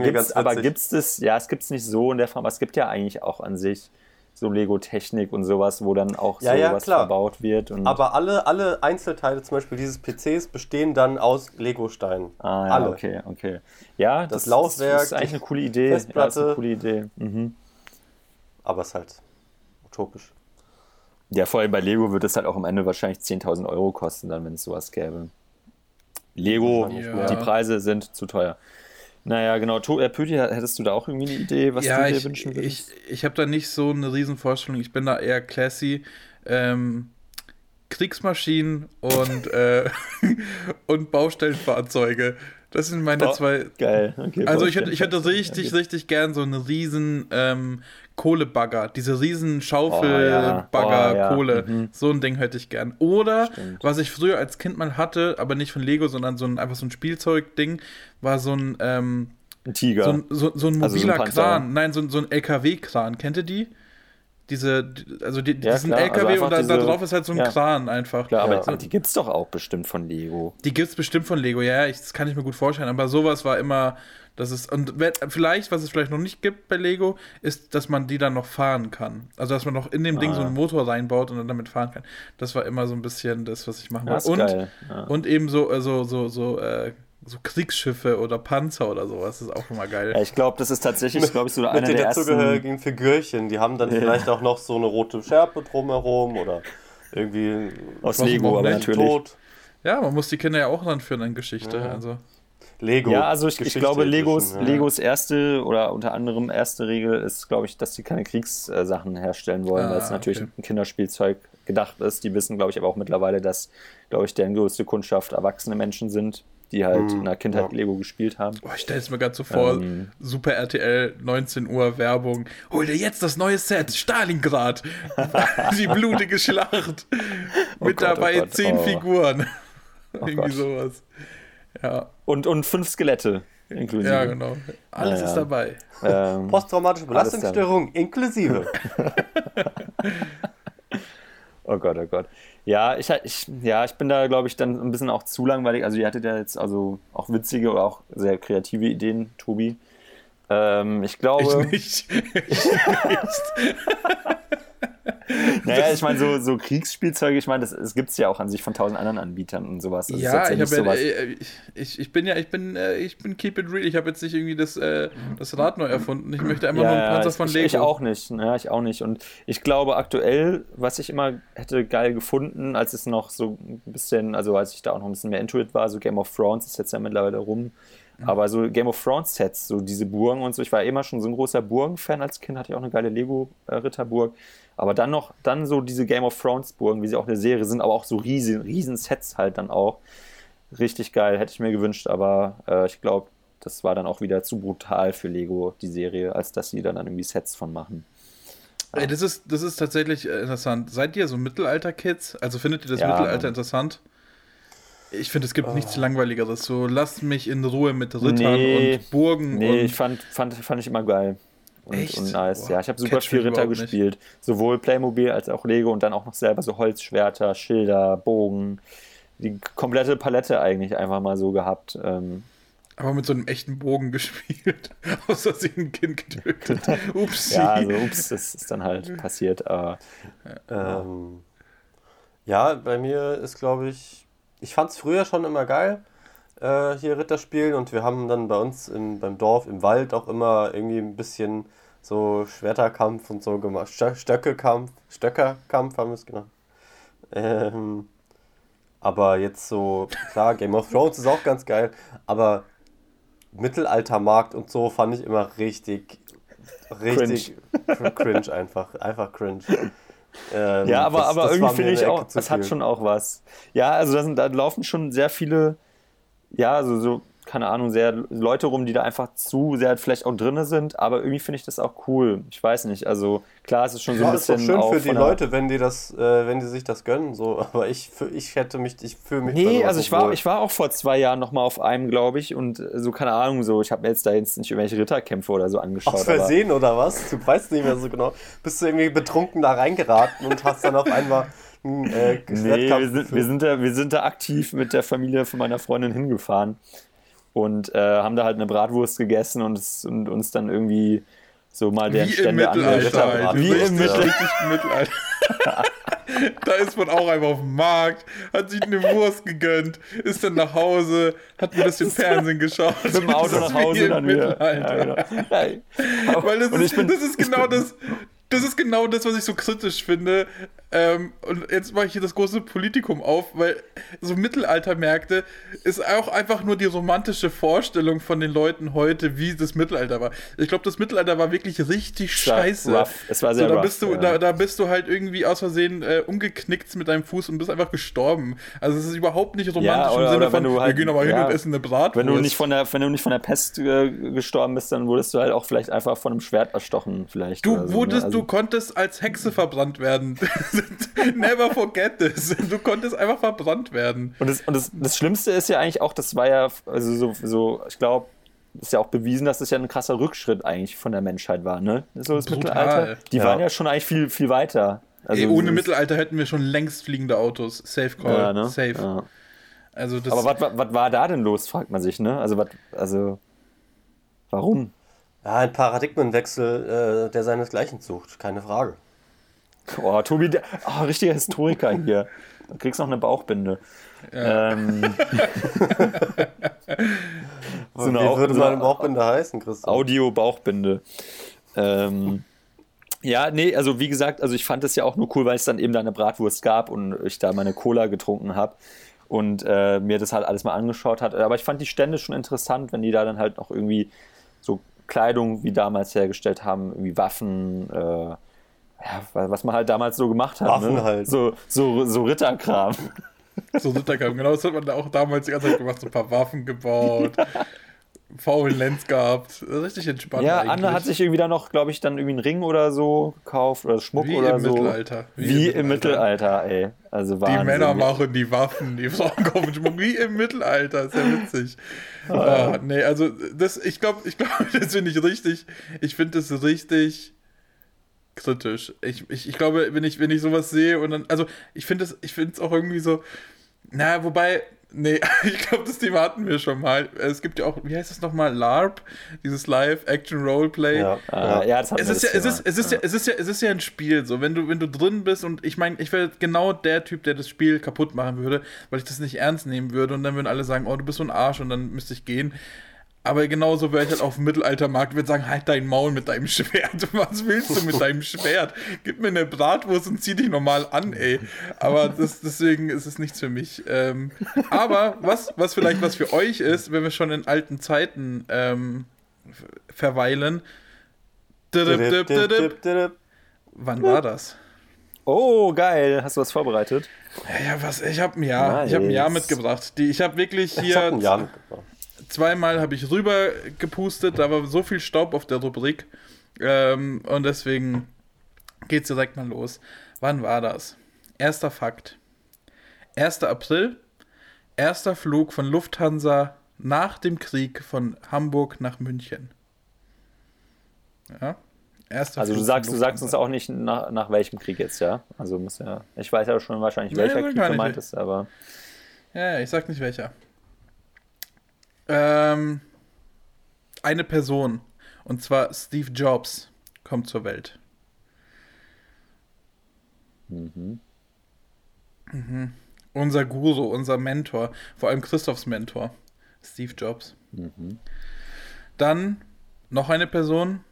S1: gibt es, ja, es gibt es nicht so in der Form, aber es gibt ja eigentlich auch an sich so Lego-Technik und sowas, wo dann auch
S3: ja,
S1: sowas
S3: ja,
S1: verbaut wird.
S3: Aber alle, alle Einzelteile zum Beispiel dieses PCs bestehen dann aus Lego-Steinen.
S1: Ah ja, alle. okay, okay. Ja, das,
S3: das Laufwerk, das
S1: ist eigentlich eine coole Idee.
S3: Festplatte. Ja,
S1: ist eine coole Idee. Mhm.
S3: Aber es ist halt utopisch.
S1: Ja, vor allem bei Lego wird es halt auch am Ende wahrscheinlich 10.000 Euro kosten, dann, wenn es sowas gäbe. Lego, ja. die Preise sind zu teuer. Naja, genau. Äh, Pöti, hättest du da auch irgendwie eine Idee, was ja, du dir
S2: ich,
S1: wünschen
S2: würdest? Ich, ich habe da nicht so eine Riesenvorstellung. Ich bin da eher classy. Ähm, Kriegsmaschinen und, äh, und Baustellenfahrzeuge. Das sind meine oh, zwei.
S1: Geil. Okay,
S2: also ich hätte, ich hätte richtig, okay. richtig gern so einen riesen ähm, Kohlebagger, diese riesen Schaufelbagger, oh, ja. oh, ja. Kohle, mhm. so ein Ding hätte ich gern. Oder Stimmt. was ich früher als Kind mal hatte, aber nicht von Lego, sondern so ein einfach so ein Spielzeugding, war so ein ähm,
S1: ein Tiger.
S2: So ein, so, so ein mobiler also so ein Kran, nein, so, so ein LKW-Kran. Kennt ihr die? Diese, also die, ja, diesen klar. LKW also und da, diese, da, drauf ist halt so ein ja. Kran einfach.
S1: Klar, aber, aber die gibt's doch auch bestimmt von Lego.
S2: Die gibt's bestimmt von Lego, ja, ich, das kann ich mir gut vorstellen, aber sowas war immer, das ist, und vielleicht, was es vielleicht noch nicht gibt bei Lego, ist, dass man die dann noch fahren kann. Also, dass man noch in dem ah, Ding so einen Motor reinbaut und dann damit fahren kann. Das war immer so ein bisschen das, was ich machen wollte. Und, und eben so, also, so, so, äh, so Kriegsschiffe oder Panzer oder sowas. Das ist auch immer geil.
S1: Ja, ich glaube, das ist tatsächlich, glaube ich, so einer der
S3: dazugehörigen Figürchen. Die haben dann ja. vielleicht auch noch so eine rote Schärpe drumherum oder irgendwie
S1: aus Lego, aber natürlich. Tot.
S2: Ja, man muss die Kinder ja auch ranführen an Geschichte. Ja. Also.
S1: Lego. Ja, also ich, ich glaube, Legos, ja. Legos erste oder unter anderem erste Regel ist, glaube ich, dass sie keine Kriegssachen herstellen wollen, ah, weil es natürlich okay. ein Kinderspielzeug gedacht ist. Die wissen, glaube ich, aber auch mittlerweile, dass, glaube ich, deren größte Kundschaft erwachsene Menschen sind die halt mhm, in der Kindheit ja. Lego gespielt haben.
S2: Boah, ich stelle es mir gerade so vor, ähm, Super RTL, 19 Uhr Werbung. Hol dir jetzt das neue Set, Stalingrad. die blutige Schlacht. Oh Mit Gott, oh dabei oh Gott, zehn oh. Figuren. Irgendwie Gott. sowas. Ja.
S1: Und, und fünf Skelette inklusive.
S2: Ja, genau. Alles naja. ist dabei.
S3: Ähm, Posttraumatische Belastungsstörung inklusive.
S1: oh Gott, oh Gott. Ja, ich, ich, ja, ich bin da, glaube ich, dann ein bisschen auch zu langweilig. Also, ihr hattet ja jetzt also auch witzige oder auch sehr kreative Ideen, Tobi. Ähm, ich glaube.
S2: Ich nicht. Ich nicht.
S1: naja, ich meine, so, so Kriegsspielzeuge, ich meine, das, das gibt es ja auch an sich von tausend anderen Anbietern und sowas.
S2: Das ja, ich, ja äh, ich, ich, bin ja, ich bin, äh, ich bin keep it real. Ich habe jetzt nicht irgendwie das, äh, das Rad neu erfunden. Ich möchte einfach ja, nur einen Panzer von Lego.
S1: Ich auch nicht, ja, ich auch nicht. Und ich glaube aktuell, was ich immer hätte geil gefunden, als es noch so ein bisschen, also als ich da auch noch ein bisschen mehr Intuit war, so Game of Thrones ist jetzt ja mittlerweile rum, Mhm. Aber so Game of Thrones Sets, so diese Burgen und so, ich war immer schon so ein großer Burgen-Fan als Kind, hatte ich auch eine geile Lego-Ritterburg. Aber dann noch, dann so diese Game of Thrones Burgen, wie sie auch eine Serie sind, aber auch so riesen, riesen Sets halt dann auch. Richtig geil, hätte ich mir gewünscht, aber äh, ich glaube, das war dann auch wieder zu brutal für Lego, die Serie, als dass sie dann irgendwie Sets von machen.
S2: Ey, das ist, das ist tatsächlich äh, interessant. Seid ihr so Mittelalter-Kids? Also findet ihr das ja, Mittelalter interessant? Ich finde, es gibt oh. nichts Langweiligeres. So, lasst mich in Ruhe mit Rittern nee, und Burgen.
S1: Nee,
S2: und
S1: ich fand, fand, fand ich immer geil. Und, Echt? und nice. Boah, ja, ich habe super viel Ritter gespielt. Nicht. Sowohl Playmobil als auch Lego und dann auch noch selber so Holzschwerter, Schilder, Bogen. Die komplette Palette eigentlich einfach mal so gehabt. Ähm,
S2: aber mit so einem echten Bogen gespielt. Außer sie ein Kind getötet.
S1: Ups. ja, also ups, das ist dann halt passiert. Aber,
S3: ähm, ja, bei mir ist, glaube ich, ich fand es früher schon immer geil, äh, hier Ritter spielen. Und wir haben dann bei uns im, beim Dorf im Wald auch immer irgendwie ein bisschen so Schwerterkampf und so gemacht. Stöckekampf, Stöckerkampf haben wir es genannt. Ähm, aber jetzt so, klar, Game of Thrones ist auch ganz geil, aber Mittelaltermarkt und so fand ich immer richtig, richtig cringe, cringe einfach. Einfach cringe.
S1: Ähm, ja, aber, das, aber das irgendwie finde ich auch, es hat schon auch was. Ja, also da, sind, da laufen schon sehr viele, ja, also so keine Ahnung, sehr Leute rum, die da einfach zu sehr vielleicht auch drinne sind, aber irgendwie finde ich das auch cool. Ich weiß nicht, also klar, es ist schon so ja, ein bisschen.
S3: Ist doch schön für die Leute, wenn die das, äh, wenn die sich das gönnen, so, aber ich, ich hätte mich, ich fühle mich.
S1: Nee, also ich war, ich war auch vor zwei Jahren nochmal auf einem, glaube ich, und so, keine Ahnung, so, ich habe mir jetzt da jetzt nicht irgendwelche Ritterkämpfe oder so angeschaut. Aus
S3: Versehen oder was? Du weißt nicht mehr so genau. Bist du irgendwie betrunken da reingeraten und hast dann auf einmal.
S1: Äh, nee, wir sind, wir, sind da, wir sind da aktiv mit der Familie von meiner Freundin hingefahren und äh, haben da halt eine Bratwurst gegessen und, und uns dann irgendwie so mal der Stände angeschaut.
S2: Halt. Wie im Mittelalter. da ist man auch einfach auf dem Markt, hat sich eine Wurst gegönnt, ist dann nach Hause, hat ein bisschen Fernsehen geschaut.
S1: Mit dem Auto nach Hause dann wieder.
S2: Ja, genau. Weil das ist, bin, das ist genau das, das ist genau das, was ich so kritisch finde. Ähm, und jetzt mache ich hier das große Politikum auf, weil so Mittelaltermärkte ist auch einfach nur die romantische Vorstellung von den Leuten heute, wie das Mittelalter war. Ich glaube, das Mittelalter war wirklich richtig scheiße.
S1: Rough. Es war sehr
S2: so, da
S1: rough,
S2: bist du, ja. da, da, bist du halt irgendwie aus Versehen äh, umgeknickt mit deinem Fuß und bist einfach gestorben. Also es ist überhaupt nicht romantisch ja, oder, im Sinne von, halt, wir gehen aber ja, hin und essen eine Bratwurst.
S1: Wenn du nicht von der, wenn du nicht von der Pest äh, gestorben bist, dann wurdest du halt auch vielleicht einfach von einem Schwert erstochen, vielleicht.
S2: Du so, ne? wurdest, ne? also, du konntest als Hexe verbrannt werden. Never forget this. Du konntest einfach verbrannt werden.
S1: Und, das, und das, das Schlimmste ist ja eigentlich auch, das war ja, also so, so ich glaube, ist ja auch bewiesen, dass das ja ein krasser Rückschritt eigentlich von der Menschheit war, ne? So das Brutal. Mittelalter. Die ja. waren ja schon eigentlich viel, viel weiter.
S2: Also Ey, ohne Mittelalter hätten wir schon längst fliegende Autos. Safe Call. Ja, ne? Safe. Ja.
S1: Also das Aber was war da denn los, fragt man sich, ne? Also, wat, also warum?
S3: Ja, ein Paradigmenwechsel, äh, der seinesgleichen sucht, keine Frage.
S1: Oh, Tobi, oh, richtiger Historiker hier. Du kriegst noch eine Bauchbinde. Ja. Ähm,
S3: so Wie würde meine Bauchbinde heißen, Christian?
S1: Audio-Bauchbinde. Ähm, ja, nee, also wie gesagt, also ich fand es ja auch nur cool, weil es dann eben da eine Bratwurst gab und ich da meine Cola getrunken habe und äh, mir das halt alles mal angeschaut hat. Aber ich fand die Stände schon interessant, wenn die da dann halt noch irgendwie so Kleidung wie damals hergestellt haben, irgendwie Waffen, äh, ja, was man halt damals so gemacht hat.
S3: Waffen
S1: ne?
S3: halt.
S1: So, so, so Ritterkram.
S2: So Ritterkram, genau, das hat man auch damals die ganze Zeit gemacht, so ein paar Waffen gebaut. Ja. faulen Lens gehabt. Richtig entspannt.
S1: Ja, eigentlich. Anne hat sich irgendwie dann noch, glaube ich, dann irgendwie einen Ring oder so gekauft oder Schmuck
S2: Wie
S1: oder
S2: im
S1: so.
S2: Mittelalter.
S1: Wie, Wie im Mittelalter. Mittelalter, ey. Also
S2: Die Männer machen die Waffen, die Frauen kaufen Schmuck. Wie im Mittelalter. Ist ja witzig. Ah, ah, nee, also das, ich glaube, ich glaube, das finde ich richtig. Ich finde das richtig kritisch. Ich, ich, ich glaube, wenn ich, wenn ich sowas sehe und dann, also ich finde es, ich finde es auch irgendwie so, na, wobei, nee, ich glaube, das Thema hatten wir schon mal. Es gibt ja auch, wie heißt das nochmal, LARP, dieses Live-Action-Roleplay.
S1: Ja, äh, ja, das
S2: es ist ja, es ist, es ist ja, es ist ja, es ist ja ein Spiel, so, wenn du, wenn du drin bist und ich meine, ich wäre genau der Typ, der das Spiel kaputt machen würde, weil ich das nicht ernst nehmen würde und dann würden alle sagen, oh, du bist so ein Arsch und dann müsste ich gehen. Aber genauso wäre ich halt auf dem Mittelaltermarkt würde sagen, halt dein Maul mit deinem Schwert. Was willst du mit deinem Schwert? Gib mir eine Bratwurst und zieh dich normal an, ey. Aber das, deswegen ist es nichts für mich. Ähm, aber was, was vielleicht was für euch ist, wenn wir schon in alten Zeiten ähm, verweilen. Wann war das?
S1: Oh, geil. Hast du was vorbereitet?
S2: Ja, ja was, ich habe ein Jahr, nice. ich hab ein Jahr mitgebracht. Die, ich habe wirklich hier. Ich hab ein Jahr mitgebracht zweimal habe ich rüber gepustet, da war so viel Staub auf der Rubrik. Ähm, und deswegen geht es direkt mal los. Wann war das? Erster Fakt. 1. April, erster Flug von Lufthansa nach dem Krieg von Hamburg nach München.
S1: Ja. Erster also Flug du sagst, du sagst uns auch nicht nach, nach welchem Krieg jetzt, ja? Also muss ja. Ich weiß ja schon wahrscheinlich, welcher nee, Krieg gemeint ist, aber.
S2: Ja, ich sag nicht welcher. Ähm, eine Person. Und zwar Steve Jobs kommt zur Welt. Mhm. Mhm. Unser Guru, unser Mentor, vor allem Christophs Mentor, Steve Jobs. Mhm. Dann noch eine Person,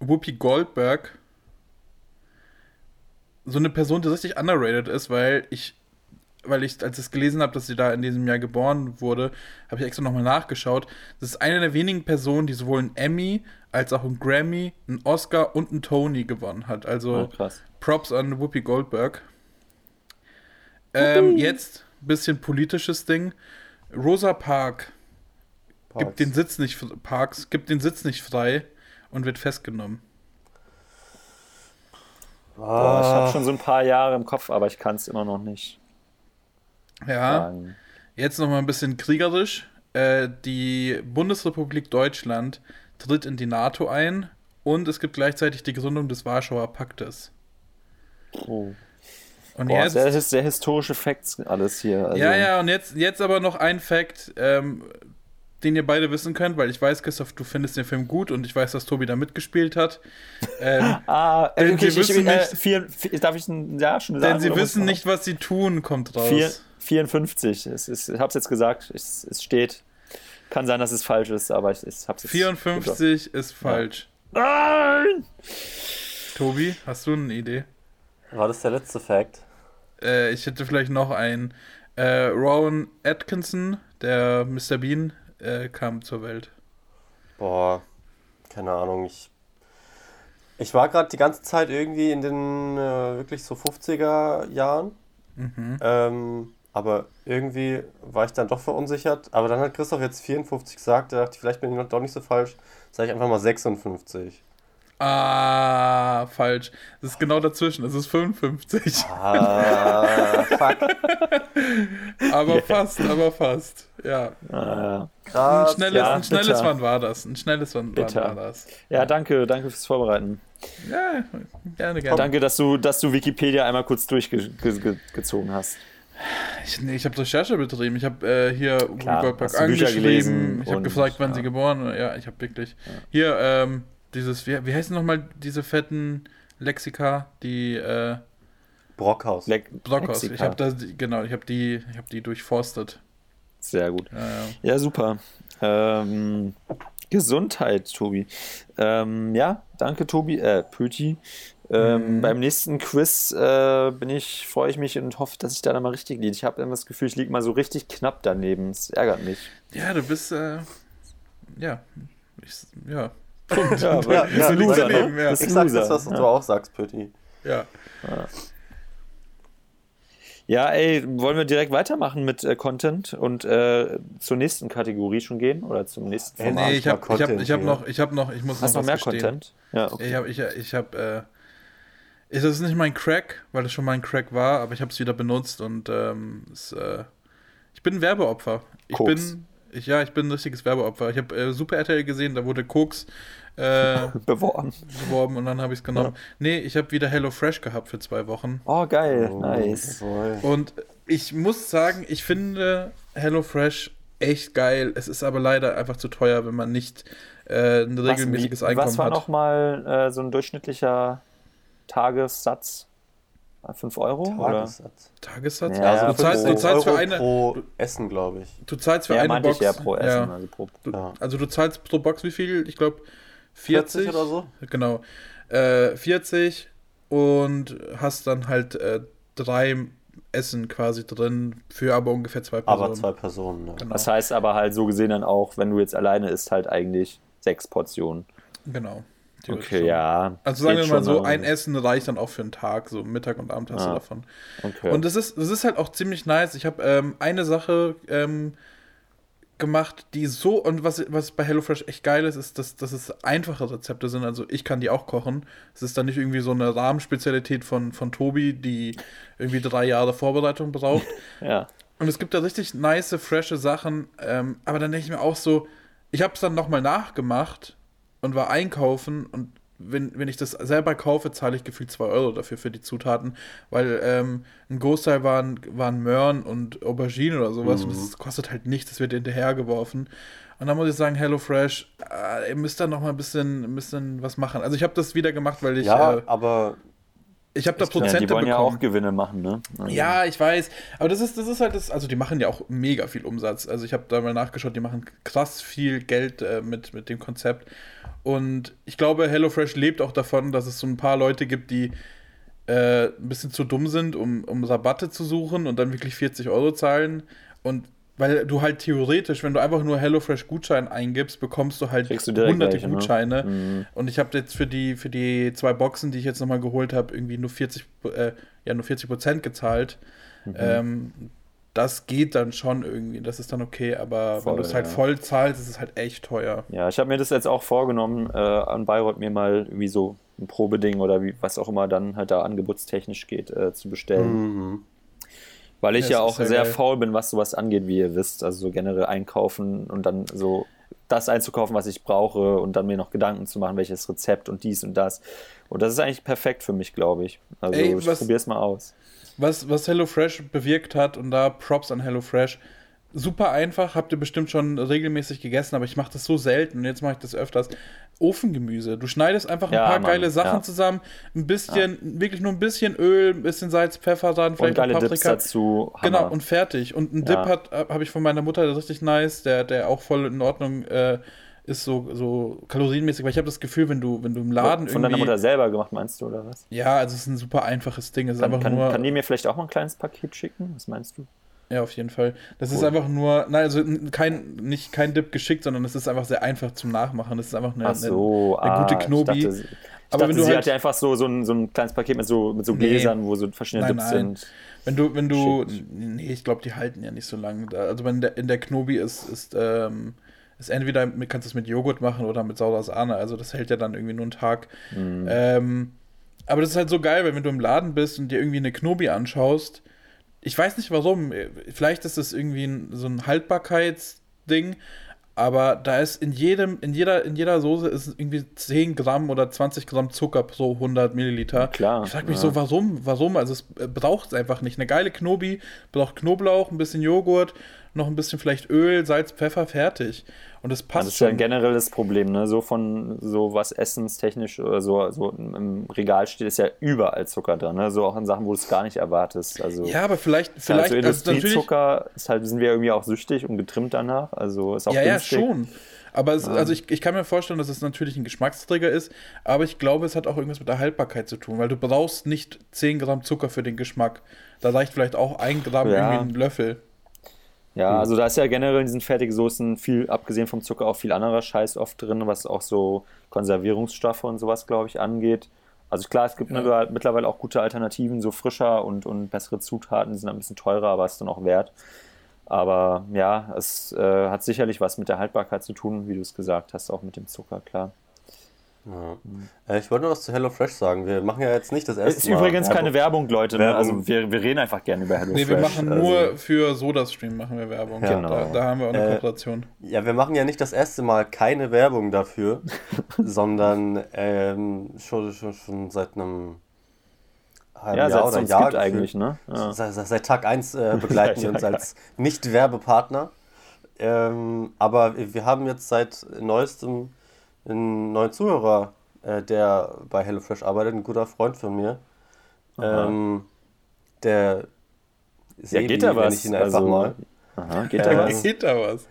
S2: Whoopi Goldberg. So eine Person, die richtig underrated ist, weil ich weil ich, als ich es gelesen habe, dass sie da in diesem Jahr geboren wurde, habe ich extra nochmal nachgeschaut. Das ist eine der wenigen Personen, die sowohl einen Emmy als auch einen Grammy, einen Oscar und einen Tony gewonnen hat. Also oh, Props an Whoopi Goldberg. Ähm, jetzt ein bisschen politisches Ding. Rosa Park gibt den Sitz nicht Parks gibt den Sitz nicht frei und wird festgenommen.
S1: Boah, ich habe schon so ein paar Jahre im Kopf, aber ich kann es immer noch nicht.
S2: Ja. Sagen. Jetzt noch mal ein bisschen kriegerisch. Äh, die Bundesrepublik Deutschland tritt in die NATO ein und es gibt gleichzeitig die Gründung des Warschauer Paktes.
S1: Oh. Und Boah, jetzt, sehr, sehr historische Facts alles hier.
S2: Also. Ja, ja, und jetzt, jetzt aber noch ein Fact, ähm, den ihr beide wissen könnt, weil ich weiß, Christoph, du findest den Film gut und ich weiß, dass Tobi da mitgespielt hat. Ähm, ah,
S1: denn okay, sie wissen ich, äh, nicht, vier, vier, darf ich ein Ja schon
S2: sagen? Denn sie wissen nicht, was sie tun, kommt raus.
S1: Vier, 54. Es ist, ich habe es jetzt gesagt, es, es, steht. Kann sein, dass es falsch ist, aber ich, ich habe es
S2: 54 gesagt. ist falsch.
S1: Ja. Nein!
S2: Tobi, hast du eine Idee?
S3: War das der letzte Fact?
S2: Äh, ich hätte vielleicht noch einen. Äh, Rowan Atkinson, der Mr. Bean, äh, kam zur Welt.
S3: Boah, keine Ahnung. Ich, ich war gerade die ganze Zeit irgendwie in den äh, wirklich so 50er Jahren. Mhm. Ähm, aber irgendwie war ich dann doch verunsichert. Aber dann hat Christoph jetzt 54 gesagt, da dachte ich, vielleicht bin ich noch doch nicht so falsch. Sag ich einfach mal 56.
S2: Ah, falsch. Das ist genau dazwischen. Es ist 55.
S3: Ah, fuck.
S2: aber yeah. fast, aber fast. Ja.
S1: Ah,
S2: ein schnelles, ja, ein schnelles Wann war das. Ein schnelles Wann war das.
S1: Ja, danke, danke fürs Vorbereiten.
S2: Ja, gerne, gerne.
S1: Danke, dass du, dass du Wikipedia einmal kurz durchgezogen hast.
S2: Ich, nee, ich habe Recherche betrieben. Ich habe äh, hier Klar, Goldberg angeschrieben. Ich habe gefragt, wann ja. sie geboren Ja, ich habe wirklich. Ja. Hier, ähm, dieses, wie, wie heißen nochmal diese fetten Lexika, die, äh,
S3: Brockhaus. Le
S2: Brockhaus. Lexika. Ich habe da, genau, ich habe die, ich habe die durchforstet.
S1: Sehr gut. Ja, ja super. Ähm, Gesundheit, Tobi. Ähm, ja, danke, Tobi, äh, Pöti. Ähm, mhm. Beim nächsten Quiz äh, bin ich, freue ich mich und hoffe, dass ich da dann mal richtig liege. Ich habe immer das Gefühl, ich liege mal so richtig knapp daneben. Das ärgert mich.
S2: Ja, du bist, äh, ja, ich, ja.
S3: Punkt. ja, ja, ja, ja, Loser, ne? ja. Ich sag das, was du auch sagst, Pötti.
S2: Ja.
S1: ja. Ja, ey, wollen wir direkt weitermachen mit äh, Content und äh, zur nächsten Kategorie schon gehen oder zum nächsten
S2: Format? Äh, nee, ich habe ich hab, ich hab noch, ich habe noch, ich muss
S1: Hast
S2: noch,
S1: noch mehr gestehen. Content?
S2: Ja, okay. Ich habe, ich, ich habe, äh, ist das nicht mein Crack, weil das schon mein Crack war, aber ich habe es wieder benutzt und ähm, es, äh, ich bin ein Werbeopfer. Ich Koks. bin, ich, ja, ich bin ein richtiges Werbeopfer. Ich habe äh, Super RTL gesehen, da wurde Koks äh,
S1: beworben.
S2: beworben und dann habe ich es genommen. Ja. Nee, ich habe wieder Hello Fresh gehabt für zwei Wochen.
S1: Oh, geil, oh, nice.
S2: Und ich muss sagen, ich finde Hello Fresh echt geil. Es ist aber leider einfach zu teuer, wenn man nicht äh, ein regelmäßiges was, Einkommen hat.
S1: Was war nochmal äh, so ein durchschnittlicher Tagessatz? 5 Euro?
S2: Tagessatz. Oder? Tagessatz?
S3: Ja, also du zahlst, du zahlst für eine. Pro Essen, glaube ich.
S2: Du zahlst für ja, eine Box. Ich ja, pro Essen. Ja. Also, pro, du, also du zahlst pro Box wie viel? Ich glaube 40, 40 oder so. Genau. Äh, 40 und hast dann halt äh, drei Essen quasi drin für aber ungefähr zwei
S3: Personen. Aber zwei Personen,
S1: ja. Genau. Das heißt aber halt so gesehen dann auch, wenn du jetzt alleine isst, halt eigentlich sechs Portionen.
S2: Genau.
S1: Okay, schon. ja.
S2: Also sagen wir mal so, ein Essen reicht dann auch für einen Tag, so Mittag und Abend hast ah, du davon. Okay. Und das ist, das ist halt auch ziemlich nice. Ich habe ähm, eine Sache ähm, gemacht, die so, und was, was bei HelloFresh echt geil ist, ist, dass, dass es einfache Rezepte sind. Also ich kann die auch kochen. Es ist dann nicht irgendwie so eine Rahmenspezialität von, von Tobi, die irgendwie drei Jahre Vorbereitung braucht.
S1: ja.
S2: Und es gibt da richtig nice, frische Sachen. Ähm, aber dann denke ich mir auch so, ich habe es dann nochmal nachgemacht und war einkaufen und wenn, wenn ich das selber kaufe, zahle ich gefühlt 2 Euro dafür für die Zutaten, weil ähm, ein Großteil waren, waren Möhren und Aubergine oder sowas mhm. und das kostet halt nichts, das wird hinterhergeworfen. Und dann muss ich sagen, HelloFresh, äh, ihr müsst da noch mal ein bisschen, ein bisschen was machen. Also ich habe das wieder gemacht, weil ich...
S3: Ja, äh, aber...
S2: Ich habe da Prozente
S1: ja, die wollen bekommen. ja auch Gewinne machen, ne?
S2: Also. Ja, ich weiß. Aber das ist, das ist halt das, also die machen ja auch mega viel Umsatz. Also ich habe da mal nachgeschaut, die machen krass viel Geld äh, mit, mit dem Konzept. Und ich glaube, HelloFresh lebt auch davon, dass es so ein paar Leute gibt, die äh, ein bisschen zu dumm sind, um, um Rabatte zu suchen und dann wirklich 40 Euro zahlen. Und weil du halt theoretisch, wenn du einfach nur HelloFresh Gutschein eingibst, bekommst du halt
S1: du
S2: hunderte
S1: gleich,
S2: ne? Gutscheine. Ne? Mhm. Und ich habe jetzt für die, für die zwei Boxen, die ich jetzt nochmal geholt habe, irgendwie nur 40, äh, ja, nur 40 Prozent gezahlt. Mhm. Ähm, das geht dann schon irgendwie, das ist dann okay, aber voll, wenn du es halt ja. voll zahlst, ist es halt echt teuer.
S1: Ja, ich habe mir das jetzt auch vorgenommen, äh, an Bayreuth mir mal irgendwie so ein Probeding oder wie, was auch immer dann halt da angebotstechnisch geht, äh, zu bestellen. Mhm. Weil ich ja, ja auch sehr geil. faul bin, was sowas angeht, wie ihr wisst. Also so generell einkaufen und dann so das einzukaufen, was ich brauche und dann mir noch Gedanken zu machen, welches Rezept und dies und das. Und das ist eigentlich perfekt für mich, glaube ich. Also Ey, ich probiere es mal aus
S2: was, was HelloFresh bewirkt hat und da Props an HelloFresh. Super einfach, habt ihr bestimmt schon regelmäßig gegessen, aber ich mache das so selten und jetzt mache ich das öfters. Ofengemüse. Du schneidest einfach ein ja, paar Mann, geile Sachen ja. zusammen, ein bisschen, ja. wirklich nur ein bisschen Öl, ein bisschen Salz, Pfeffer dran,
S1: vielleicht und geile Paprika. Dips dazu.
S2: Hammer. Genau, und fertig. Und ein Dip hat habe ich von meiner Mutter, der richtig nice, der, der auch voll in Ordnung äh, ist so, so kalorienmäßig, weil ich habe das Gefühl, wenn du, wenn du im Laden
S1: Von deiner Mutter selber gemacht, meinst du, oder was?
S2: Ja, also es ist ein super einfaches Ding. Es
S1: kann,
S2: ist
S1: kann,
S2: nur,
S1: kann die mir vielleicht auch mal ein kleines Paket schicken? Was meinst du?
S2: Ja, auf jeden Fall. Das cool. ist einfach nur, nein, also kein, nicht kein Dip geschickt, sondern es ist einfach sehr einfach zum Nachmachen. Das ist einfach eine,
S1: so,
S2: eine, eine
S1: ah,
S2: gute Knobi.
S1: Ich dachte, ich aber dachte, wenn du sie halt, hat ja einfach so, so, ein, so ein kleines Paket mit so, mit so Gläsern, nee, wo so verschiedene nein, Dips nein. sind.
S2: Wenn du, wenn du, Shit. nee, ich glaube, die halten ja nicht so lange. Also wenn der, in der Knobi ist, ist ähm, ist entweder kannst du es mit Joghurt machen oder mit saurer Sahne. Also das hält ja dann irgendwie nur einen Tag. Mhm. Ähm, aber das ist halt so geil, weil wenn du im Laden bist und dir irgendwie eine Knobi anschaust, ich weiß nicht warum, vielleicht ist das irgendwie ein, so ein Haltbarkeitsding, aber da ist in jedem, in jeder, in jeder Soße ist irgendwie 10 Gramm oder 20 Gramm Zucker pro 100 Milliliter.
S1: Klar.
S2: Ich frage mich ja. so, warum, warum? Also es braucht es einfach nicht. Eine geile Knobi braucht Knoblauch, ein bisschen Joghurt, noch ein bisschen vielleicht Öl, Salz, Pfeffer, fertig. Und das passt.
S1: Das ist ja ein generelles Problem, ne? So von so was essenstechnisch oder so, so im Regal steht, ist ja überall Zucker drin, ne? So auch in Sachen, wo du es gar nicht erwartest. Also,
S2: ja, aber vielleicht, vielleicht
S1: also Industriezucker ist halt, sind wir irgendwie auch süchtig und getrimmt danach. Also ist auch
S2: Ja, günstig. ja, schon. Aber es, also ich, ich kann mir vorstellen, dass es natürlich ein Geschmacksträger ist, aber ich glaube, es hat auch irgendwas mit der Haltbarkeit zu tun, weil du brauchst nicht 10 Gramm Zucker für den Geschmack. Da reicht vielleicht auch ein Gramm ja. irgendwie ein Löffel.
S1: Ja, hm. also da ist ja generell in diesen Fertigsoßen viel, abgesehen vom Zucker, auch viel anderer Scheiß oft drin, was auch so Konservierungsstoffe und sowas, glaube ich, angeht. Also klar, es gibt ja. mittlerweile auch gute Alternativen, so frischer und, und bessere Zutaten, die sind ein bisschen teurer, aber ist dann auch wert. Aber ja, es äh, hat sicherlich was mit der Haltbarkeit zu tun, wie du es gesagt hast, auch mit dem Zucker, klar.
S3: Ja. Äh, ich wollte noch was zu HelloFresh sagen. Wir machen ja jetzt nicht das erste
S1: Ist Mal. übrigens keine Werbung, Leute. Ne? Also wir, wir reden einfach gerne über HelloFresh. Nee,
S2: wir machen also nur für SodaStream machen wir Werbung. Ja. Genau. Da, da, haben wir auch eine äh, Kooperation.
S3: Ja, wir machen ja nicht das erste Mal keine Werbung dafür, sondern ähm, schon, schon, schon seit einem halben ja, Jahr oder Jahr. Gibt
S1: eigentlich, ne?
S3: Ja. Seit, seit, Tag 1 äh, begleiten wir uns als Nicht-Werbepartner. Ähm, aber wir haben jetzt seit neuestem einen neuen Zuhörer, äh, der bei HelloFresh arbeitet, ein guter Freund von mir. Ähm, der
S1: Sebi, ja, geht da was. ich ihn einfach also, mal.
S2: Aha, geht da was? Geht da was?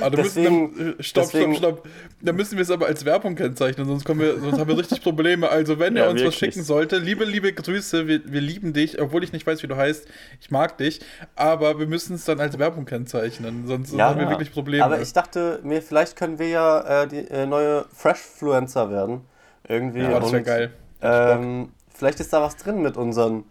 S2: Aber deswegen, müssen, dann, stopp, deswegen, stopp, stopp. Da müssen wir es aber als Werbung kennzeichnen, sonst, kommen wir, sonst haben wir richtig Probleme. Also, wenn ja, er uns wirklich. was schicken sollte, liebe, liebe Grüße, wir, wir lieben dich, obwohl ich nicht weiß, wie du heißt. Ich mag dich, aber wir müssen es dann als Werbung kennzeichnen, sonst, ja, haben wir wirklich Probleme.
S3: Aber ich dachte mir, vielleicht können wir ja äh, die äh, neue Freshfluencer werden. Irgendwie.
S2: Ja, das wäre geil.
S3: Ähm, vielleicht ist da was drin mit unseren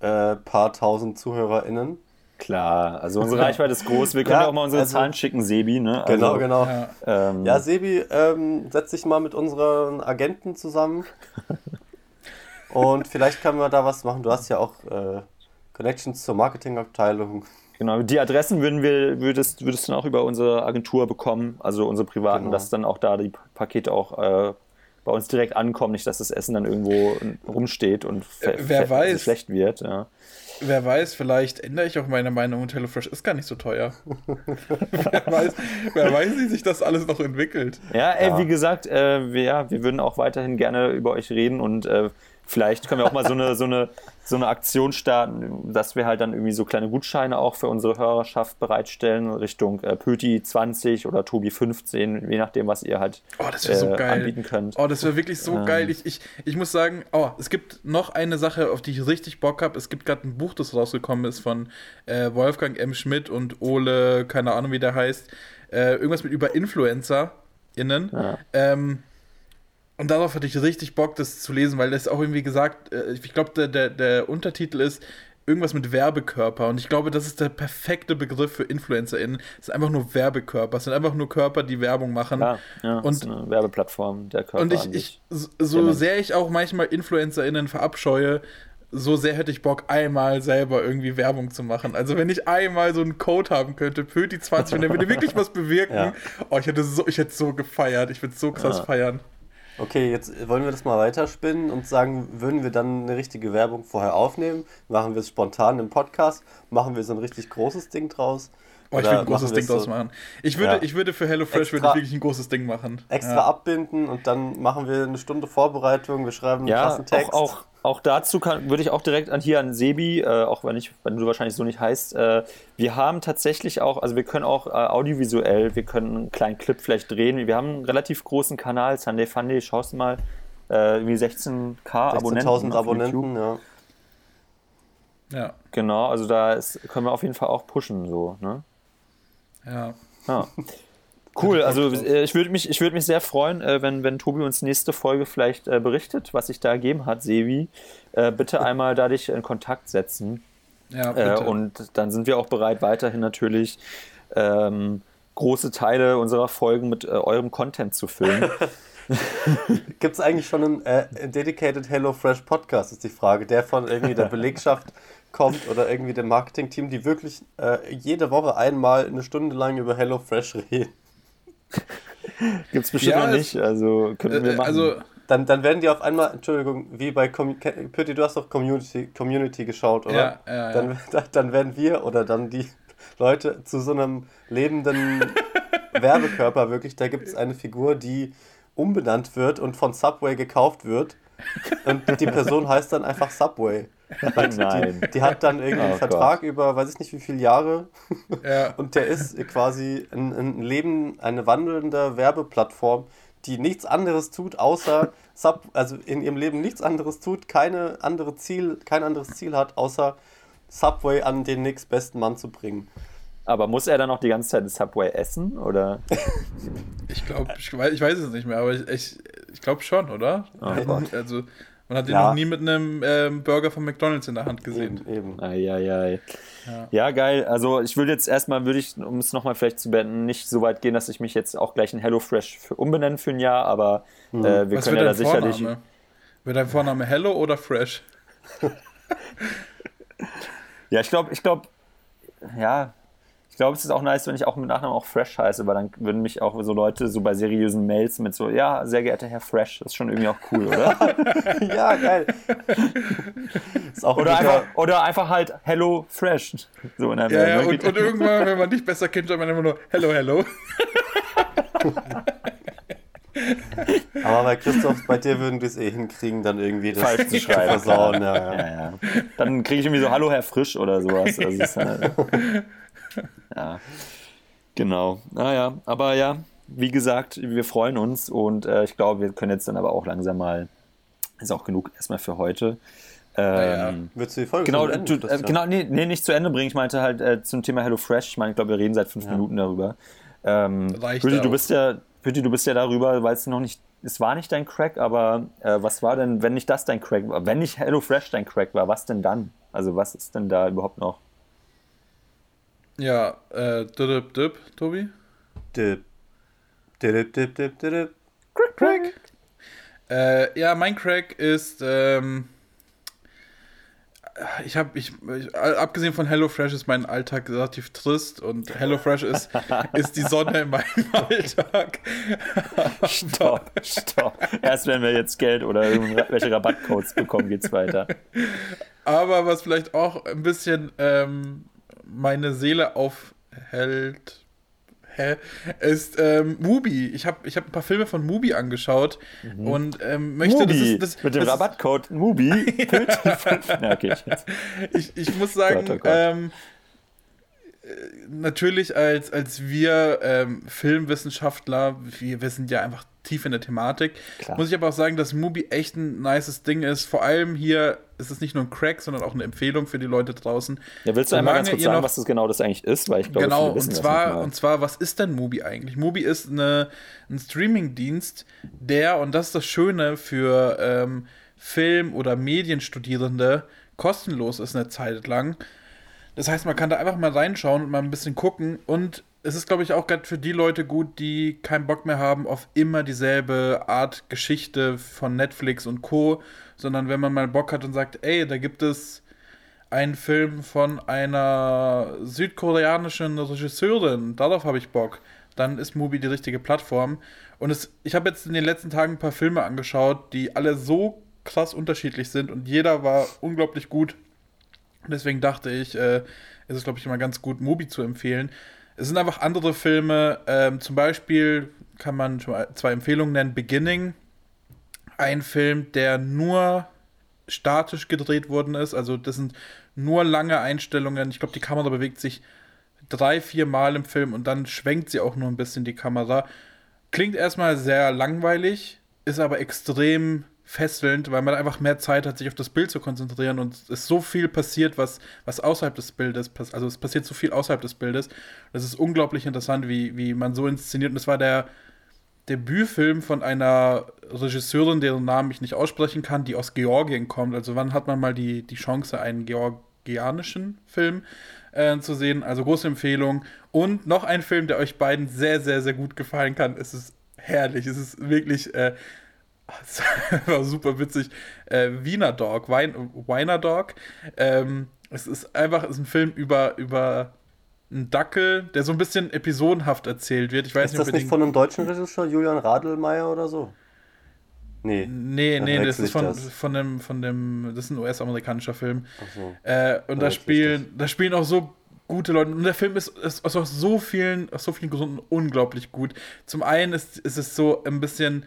S3: äh, paar tausend ZuhörerInnen.
S1: Klar, also unsere Reichweite ist groß. Wir können ja, auch mal unsere also, Zahlen schicken, Sebi. Ne?
S3: Also, genau, genau. Ja, ähm, ja Sebi, ähm, setz dich mal mit unseren Agenten zusammen. und vielleicht können wir da was machen. Du hast ja auch äh, Connections zur Marketingabteilung.
S1: Genau, die Adressen würden wir, würdest, würdest du dann auch über unsere Agentur bekommen, also unsere privaten, genau. dass dann auch da die Pakete auch äh, bei uns direkt ankommen, nicht, dass das Essen dann irgendwo rumsteht und
S2: wer weiß,
S1: schlecht wird. Ja.
S2: Wer weiß, vielleicht ändere ich auch meine Meinung und HelloFresh ist gar nicht so teuer. wer, weiß, wer weiß, wie sich das alles noch entwickelt.
S1: Ja, ey, ja. wie gesagt, äh, wir, ja, wir würden auch weiterhin gerne über euch reden und äh, Vielleicht können wir auch mal so eine, so, eine, so eine Aktion starten, dass wir halt dann irgendwie so kleine Gutscheine auch für unsere Hörerschaft bereitstellen, Richtung äh, Pöti 20 oder Tobi 15, je nachdem, was ihr halt
S2: oh, das äh, so
S1: anbieten könnt.
S2: Oh, das wäre wirklich so ähm. geil. Ich, ich, ich muss sagen, oh, es gibt noch eine Sache, auf die ich richtig Bock habe. Es gibt gerade ein Buch, das rausgekommen ist von äh, Wolfgang M. Schmidt und Ole, keine Ahnung, wie der heißt. Äh, irgendwas mit über InfluencerInnen. Ja. Ähm, und darauf hatte ich richtig Bock, das zu lesen, weil das auch irgendwie gesagt, äh, ich glaube, der, der, der Untertitel ist irgendwas mit Werbekörper. Und ich glaube, das ist der perfekte Begriff für InfluencerInnen. Es sind einfach nur Werbekörper. Es sind einfach nur Körper, die Werbung machen.
S1: Ja, ja und, eine Werbeplattform der Körper.
S2: Und ich, ich so sehr ich auch manchmal InfluencerInnen verabscheue, so sehr hätte ich Bock, einmal selber irgendwie Werbung zu machen. Also wenn ich einmal so einen Code haben könnte, Pöti 20, und der würde wirklich was bewirken. Ja. Oh, ich hätte so, ich hätte so gefeiert. Ich würde so krass ja. feiern.
S3: Okay, jetzt wollen wir das mal weiterspinnen und sagen, würden wir dann eine richtige Werbung vorher aufnehmen? Machen wir es spontan im Podcast? Machen wir so ein richtig großes Ding draus?
S2: Oh, ich würde ein großes Ding draus machen. Ich würde, ja. ich würde für HelloFresh würde wirklich ein großes Ding machen.
S3: Extra ja. abbinden und dann machen wir eine Stunde Vorbereitung, wir schreiben einen ja, krassen Text.
S1: Auch, auch, auch dazu kann, würde ich auch direkt an hier an Sebi, äh, auch wenn ich, wenn du wahrscheinlich so nicht heißt, äh, wir haben tatsächlich auch, also wir können auch äh, audiovisuell, wir können einen kleinen Clip vielleicht drehen. Wir haben einen relativ großen Kanal, Sunday Funday, schaust du mal, äh, irgendwie 16k 16 Abonnenten. 16.000
S3: Abonnenten, ja.
S1: Ja. Genau, also da ist, können wir auf jeden Fall auch pushen, so, ne?
S2: Ja.
S1: ja. Cool, also äh, ich würde mich, würd mich sehr freuen, äh, wenn, wenn Tobi uns nächste Folge vielleicht äh, berichtet, was sich da ergeben hat, Sevi. bitte einmal da dich in Kontakt setzen. Ja, bitte. und dann sind wir auch bereit, weiterhin natürlich ähm, große Teile unserer Folgen mit eurem Content zu füllen.
S3: Gibt es eigentlich schon einen äh, Dedicated Hello Fresh Podcast, ist die Frage, der von irgendwie der Belegschaft kommt oder irgendwie dem Marketing-Team, die wirklich äh, jede Woche einmal eine Stunde lang über Hello Fresh reden.
S1: Gibt es bestimmt ja, noch nicht, also könnten wir äh, machen. Also,
S3: dann, dann werden die auf einmal, Entschuldigung, wie bei Pötti, du hast doch Community, Community geschaut, oder?
S2: Ja, ja,
S3: dann, ja. dann werden wir oder dann die Leute zu so einem lebenden Werbekörper wirklich. Da gibt es eine Figur, die umbenannt wird und von Subway gekauft wird. Und die Person heißt dann einfach Subway.
S1: Nein.
S3: Die, die, hat dann irgendwie oh, einen Vertrag Gott. über weiß ich nicht wie viele Jahre. Ja. Und der ist quasi ein, ein Leben, eine wandelnde Werbeplattform, die nichts anderes tut, außer Sub, also in ihrem Leben nichts anderes tut, keine andere Ziel, kein anderes Ziel hat, außer Subway an den nächstbesten Mann zu bringen.
S1: Aber muss er dann auch die ganze Zeit Subway essen, oder?
S2: ich glaube, ich, ich, weiß es nicht mehr, aber ich, ich, ich glaube schon, oder? Oh, also, man hat ihn ja. noch nie mit einem ähm, Burger von McDonalds in der Hand gesehen.
S3: Eben. eben.
S1: Ei, ei, ei. Ja. ja. geil. Also ich würde jetzt erstmal, würde ich, um es nochmal vielleicht zu beenden, nicht so weit gehen, dass ich mich jetzt auch gleich in HelloFresh für umbenennen für ein Jahr, aber mhm. äh, wir Was können ja da sicherlich. Vorname?
S2: Wird dein Vorname Hello oder Fresh?
S1: ja, ich glaube, ich glaube, ja, glaube, es ist auch nice, wenn ich auch mit Nachnamen auch Fresh heiße, weil dann würden mich auch so Leute so bei seriösen Mails mit so, ja, sehr geehrter Herr Fresh, das ist schon irgendwie auch cool, oder?
S3: ja, geil.
S1: oder, einfach, oder einfach halt Hello Fresh.
S2: So in der ja, ja, und, und, irgendwann, wenn man dich besser kennt, man immer nur Hello, Hello.
S3: Aber bei Christoph, bei dir würden wir es eh hinkriegen, dann irgendwie
S1: das Falsch zu schreiben. Versauen, ja, ja. ja, ja. Dann kriege ich irgendwie so Hallo Herr Frisch oder sowas. Also halt, ja. Genau. Naja, aber ja, wie gesagt, wir freuen uns und äh, ich glaube, wir können jetzt dann aber auch langsam mal, ist auch genug erstmal für heute.
S3: Ähm, ja. Würdest du die Folge
S1: genau, du, äh, genau, nee, nee, nicht zu Ende bringen. Ich meinte halt äh, zum Thema Hello Fresh. Ich meine, ich glaube, wir reden seit fünf ja. Minuten darüber. Ähm, Rüdi, du bist ja, Rüdi, du bist ja darüber, weil es noch nicht, es war nicht dein Crack, aber äh, was war denn, wenn nicht das dein Crack war? Wenn nicht Hello Fresh dein Crack war, was denn dann? Also was ist denn da überhaupt noch?
S2: Ja, äh, dip, dip, Tobi? Dip. Dip, dip, dip, dip, Crack, Crack. Äh, ja, mein Crack ist, ähm, ich habe, ich, ich, abgesehen von HelloFresh ist mein Alltag relativ trist und HelloFresh ist, ist die Sonne in meinem Alltag.
S1: stopp, stopp. Erst wenn wir jetzt Geld oder irgendwelche Rabattcodes bekommen, geht's weiter.
S2: Aber was vielleicht auch ein bisschen ähm, meine Seele aufhält, hä, ist ähm, Mubi. Ich habe ich hab ein paar Filme von Mubi angeschaut mhm. und ähm, möchte.
S1: Mubi. Das ist, das, Mit dem das Rabattcode Mubi.
S2: ja, okay. ich, ich muss sagen, Gott, oh Gott. Ähm, äh, natürlich als, als wir ähm, Filmwissenschaftler, wir, wir sind ja einfach tief in der Thematik. Klar. Muss ich aber auch sagen, dass Mubi echt ein nices Ding ist. Vor allem hier ist es nicht nur ein Crack, sondern auch eine Empfehlung für die Leute draußen.
S1: Ja, willst du einmal ganz kurz sagen, noch, was das genau das eigentlich ist? Weil ich glaube,
S2: genau, und zwar, und zwar, was ist denn Mubi eigentlich? Mubi ist eine, ein Streaming-Dienst, der, und das ist das Schöne für ähm, Film- oder Medienstudierende, kostenlos ist eine Zeit lang. Das heißt, man kann da einfach mal reinschauen und mal ein bisschen gucken und es ist, glaube ich, auch gerade für die Leute gut, die keinen Bock mehr haben auf immer dieselbe Art Geschichte von Netflix und Co., sondern wenn man mal Bock hat und sagt, ey, da gibt es einen Film von einer südkoreanischen Regisseurin, darauf habe ich Bock, dann ist Mubi die richtige Plattform. Und es, ich habe jetzt in den letzten Tagen ein paar Filme angeschaut, die alle so krass unterschiedlich sind und jeder war unglaublich gut. Deswegen dachte ich, äh, ist es, glaube ich, immer ganz gut, Mubi zu empfehlen. Es sind einfach andere Filme. Ähm, zum Beispiel kann man zwei Empfehlungen nennen. Beginning, ein Film, der nur statisch gedreht worden ist. Also das sind nur lange Einstellungen. Ich glaube, die Kamera bewegt sich drei, vier Mal im Film und dann schwenkt sie auch nur ein bisschen die Kamera. Klingt erstmal sehr langweilig, ist aber extrem fesselnd, weil man einfach mehr Zeit hat, sich auf das Bild zu konzentrieren und es so viel passiert, was, was außerhalb des Bildes passiert. Also es passiert so viel außerhalb des Bildes. Das ist unglaublich interessant, wie, wie man so inszeniert. Und es war der Debütfilm von einer Regisseurin, deren Namen ich nicht aussprechen kann, die aus Georgien kommt. Also wann hat man mal die, die Chance, einen georgianischen Film äh, zu sehen? Also große Empfehlung. Und noch ein Film, der euch beiden sehr, sehr, sehr gut gefallen kann. Es ist herrlich. Es ist wirklich. Äh, das war super witzig. Äh, Wiener Dog, Wein, Wiener Dog. Ähm, es ist einfach es ist ein Film über, über einen Dackel, der so ein bisschen episodenhaft erzählt wird. Ich weiß
S3: ist nicht, das nicht von einem deutschen Regisseur, Julian Radelmeier oder so?
S2: Nee. Nee, nee, das ist von, das. von, dem, von dem, das ist ein US-amerikanischer Film. Ach so. Äh, und da spielen, da spielen auch so gute Leute. Und der Film ist, ist, aus so vielen, aus so vielen Gründen unglaublich gut. Zum einen ist, ist es so ein bisschen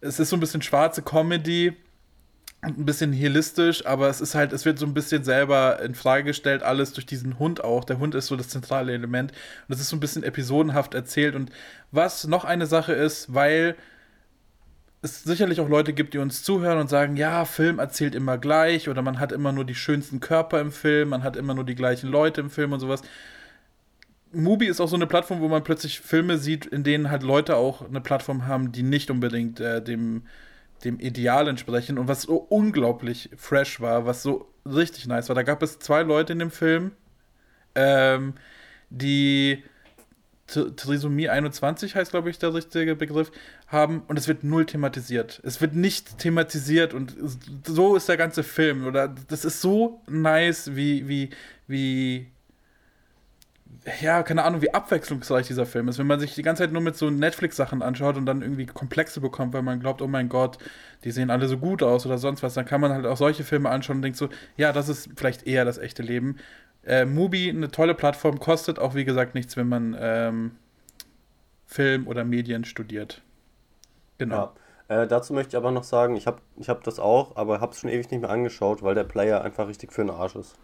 S2: es ist so ein bisschen schwarze Comedy ein bisschen nihilistisch, aber es ist halt, es wird so ein bisschen selber in Frage gestellt, alles durch diesen Hund auch. Der Hund ist so das zentrale Element und es ist so ein bisschen episodenhaft erzählt. Und was noch eine Sache ist, weil es sicherlich auch Leute gibt, die uns zuhören und sagen, ja, Film erzählt immer gleich oder man hat immer nur die schönsten Körper im Film, man hat immer nur die gleichen Leute im Film und sowas. Mubi ist auch so eine Plattform, wo man plötzlich Filme sieht, in denen halt Leute auch eine Plattform haben, die nicht unbedingt äh, dem, dem Ideal entsprechen und was so unglaublich fresh war, was so richtig nice war. Da gab es zwei Leute in dem Film, ähm, die Trisomie 21 heißt, glaube ich, der richtige Begriff, haben und es wird null thematisiert. Es wird nicht thematisiert und so ist der ganze Film. Oder das ist so nice, wie, wie, wie ja, keine Ahnung, wie abwechslungsreich dieser Film ist. Wenn man sich die ganze Zeit nur mit so Netflix-Sachen anschaut und dann irgendwie Komplexe bekommt, weil man glaubt, oh mein Gott, die sehen alle so gut aus oder sonst was, dann kann man halt auch solche Filme anschauen und denkt so, ja, das ist vielleicht eher das echte Leben. Äh, Mubi, eine tolle Plattform, kostet auch, wie gesagt, nichts, wenn man ähm, Film oder Medien studiert.
S3: Genau. Ja. Äh, dazu möchte ich aber noch sagen, ich habe ich hab das auch, aber habe es schon ewig nicht mehr angeschaut, weil der Player einfach richtig für den Arsch ist.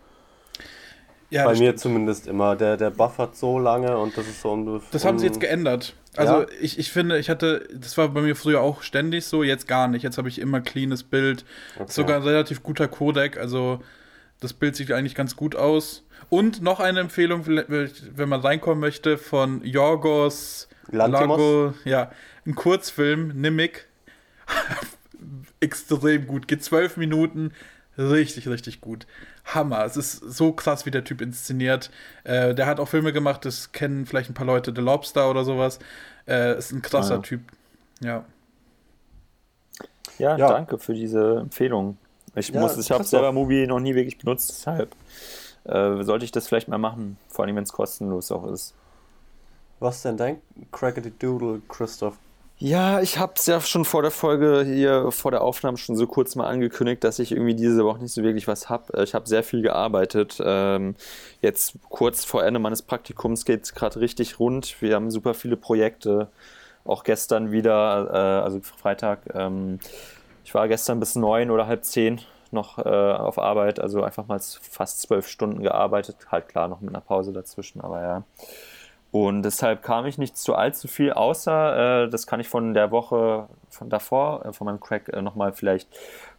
S3: Ja, Bei mir stimmt. zumindest immer. Der, der buffert so lange und das ist so
S2: um. Das haben sie jetzt geändert. Also ja. ich, ich finde, ich hatte, das war bei mir früher auch ständig so, jetzt gar nicht. Jetzt habe ich immer cleanes Bild. Okay. Sogar ein relativ guter Codec, also das Bild sieht eigentlich ganz gut aus. Und noch eine Empfehlung, wenn man reinkommen möchte, von Jorgos Lago, ja, ein Kurzfilm, Nimik. Extrem gut. Geht zwölf Minuten. Richtig, richtig gut. Hammer. Es ist so krass, wie der Typ inszeniert. Äh, der hat auch Filme gemacht, das kennen vielleicht ein paar Leute, The Lobster oder sowas. Äh, ist ein krasser ja. Typ. Ja.
S1: ja. Ja, danke für diese Empfehlung. Ich ja, muss, ich habe selber Movie noch nie wirklich benutzt, deshalb äh, sollte ich das vielleicht mal machen, vor allem wenn es kostenlos auch ist.
S3: Was denn dein Crackety Doodle, Christoph?
S1: Ja, ich habe es ja schon vor der Folge hier, vor der Aufnahme schon so kurz mal angekündigt, dass ich irgendwie diese Woche nicht so wirklich was habe. Ich habe sehr viel gearbeitet. Ähm, jetzt kurz vor Ende meines Praktikums geht es gerade richtig rund. Wir haben super viele Projekte. Auch gestern wieder, äh, also Freitag. Ähm, ich war gestern bis neun oder halb zehn noch äh, auf Arbeit, also einfach mal fast zwölf Stunden gearbeitet. Halt klar, noch mit einer Pause dazwischen, aber ja. Und deshalb kam ich nicht zu allzu viel, außer, äh, das kann ich von der Woche von davor, äh, von meinem Crack, äh, nochmal vielleicht,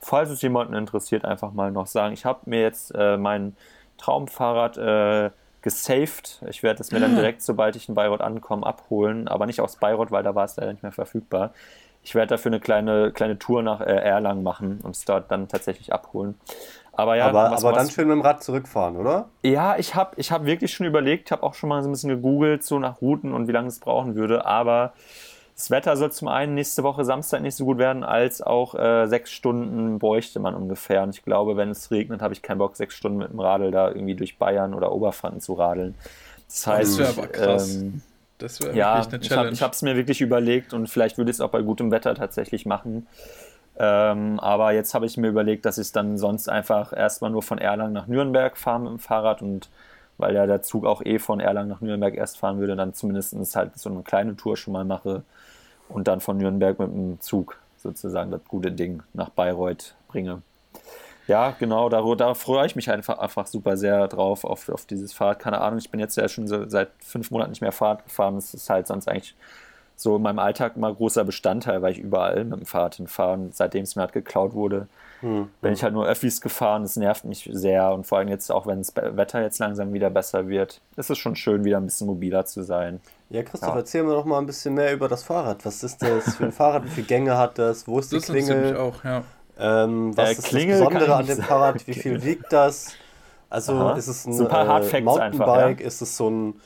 S1: falls es jemanden interessiert, einfach mal noch sagen. Ich habe mir jetzt äh, mein Traumfahrrad äh, gesaved. Ich werde es mir dann direkt, sobald ich in Bayreuth ankomme, abholen, aber nicht aus Bayreuth, weil da war es leider nicht mehr verfügbar. Ich werde dafür eine kleine, kleine Tour nach äh, Erlangen machen und es dort dann tatsächlich abholen.
S3: Aber ja, aber, aber dann schön mit dem Rad zurückfahren, oder?
S1: Ja, ich habe ich hab wirklich schon überlegt, habe auch schon mal so ein bisschen gegoogelt, so nach Routen und wie lange es brauchen würde. Aber das Wetter soll zum einen nächste Woche Samstag nicht so gut werden, als auch äh, sechs Stunden bräuchte man ungefähr. Und ich glaube, wenn es regnet, habe ich keinen Bock, sechs Stunden mit dem Radl da irgendwie durch Bayern oder Oberfranken zu radeln. Das heißt, das wäre aber krass. Ähm, das wäre ja, wirklich eine Challenge. Ich habe es mir wirklich überlegt und vielleicht würde ich es auch bei gutem Wetter tatsächlich machen. Ähm, aber jetzt habe ich mir überlegt, dass ich dann sonst einfach erstmal nur von Erlangen nach Nürnberg fahre mit dem Fahrrad und weil ja der Zug auch eh von Erlangen nach Nürnberg erst fahren würde, dann zumindest halt so eine kleine Tour schon mal mache und dann von Nürnberg mit dem Zug sozusagen das gute Ding nach Bayreuth bringe. Ja, genau, da, da freue ich mich einfach, einfach super sehr drauf, auf, auf dieses Fahrrad. Keine Ahnung, ich bin jetzt ja schon so seit fünf Monaten nicht mehr Fahrrad gefahren. Das ist halt sonst eigentlich so in meinem Alltag immer großer Bestandteil, weil ich überall mit dem Fahrrad hinfahre. Und seitdem es mir halt geklaut wurde, hm, bin ich halt nur Öffis gefahren. Das nervt mich sehr. Und vor allem jetzt auch, wenn das Wetter jetzt langsam wieder besser wird, ist es schon schön, wieder ein bisschen mobiler zu sein.
S3: Ja, Christoph, ja. erzähl mir doch mal ein bisschen mehr über das Fahrrad. Was ist das für ein Fahrrad? Wie viele Gänge hat das? Wo ist das die Klingel? Das auch, ja. Ähm, was äh, ist Klingel das Besondere an dem Fahrrad? Wie viel wiegt das? Also Aha. ist es ein, so ein äh, Mountainbike? Einfach, ja. Ist es so ein,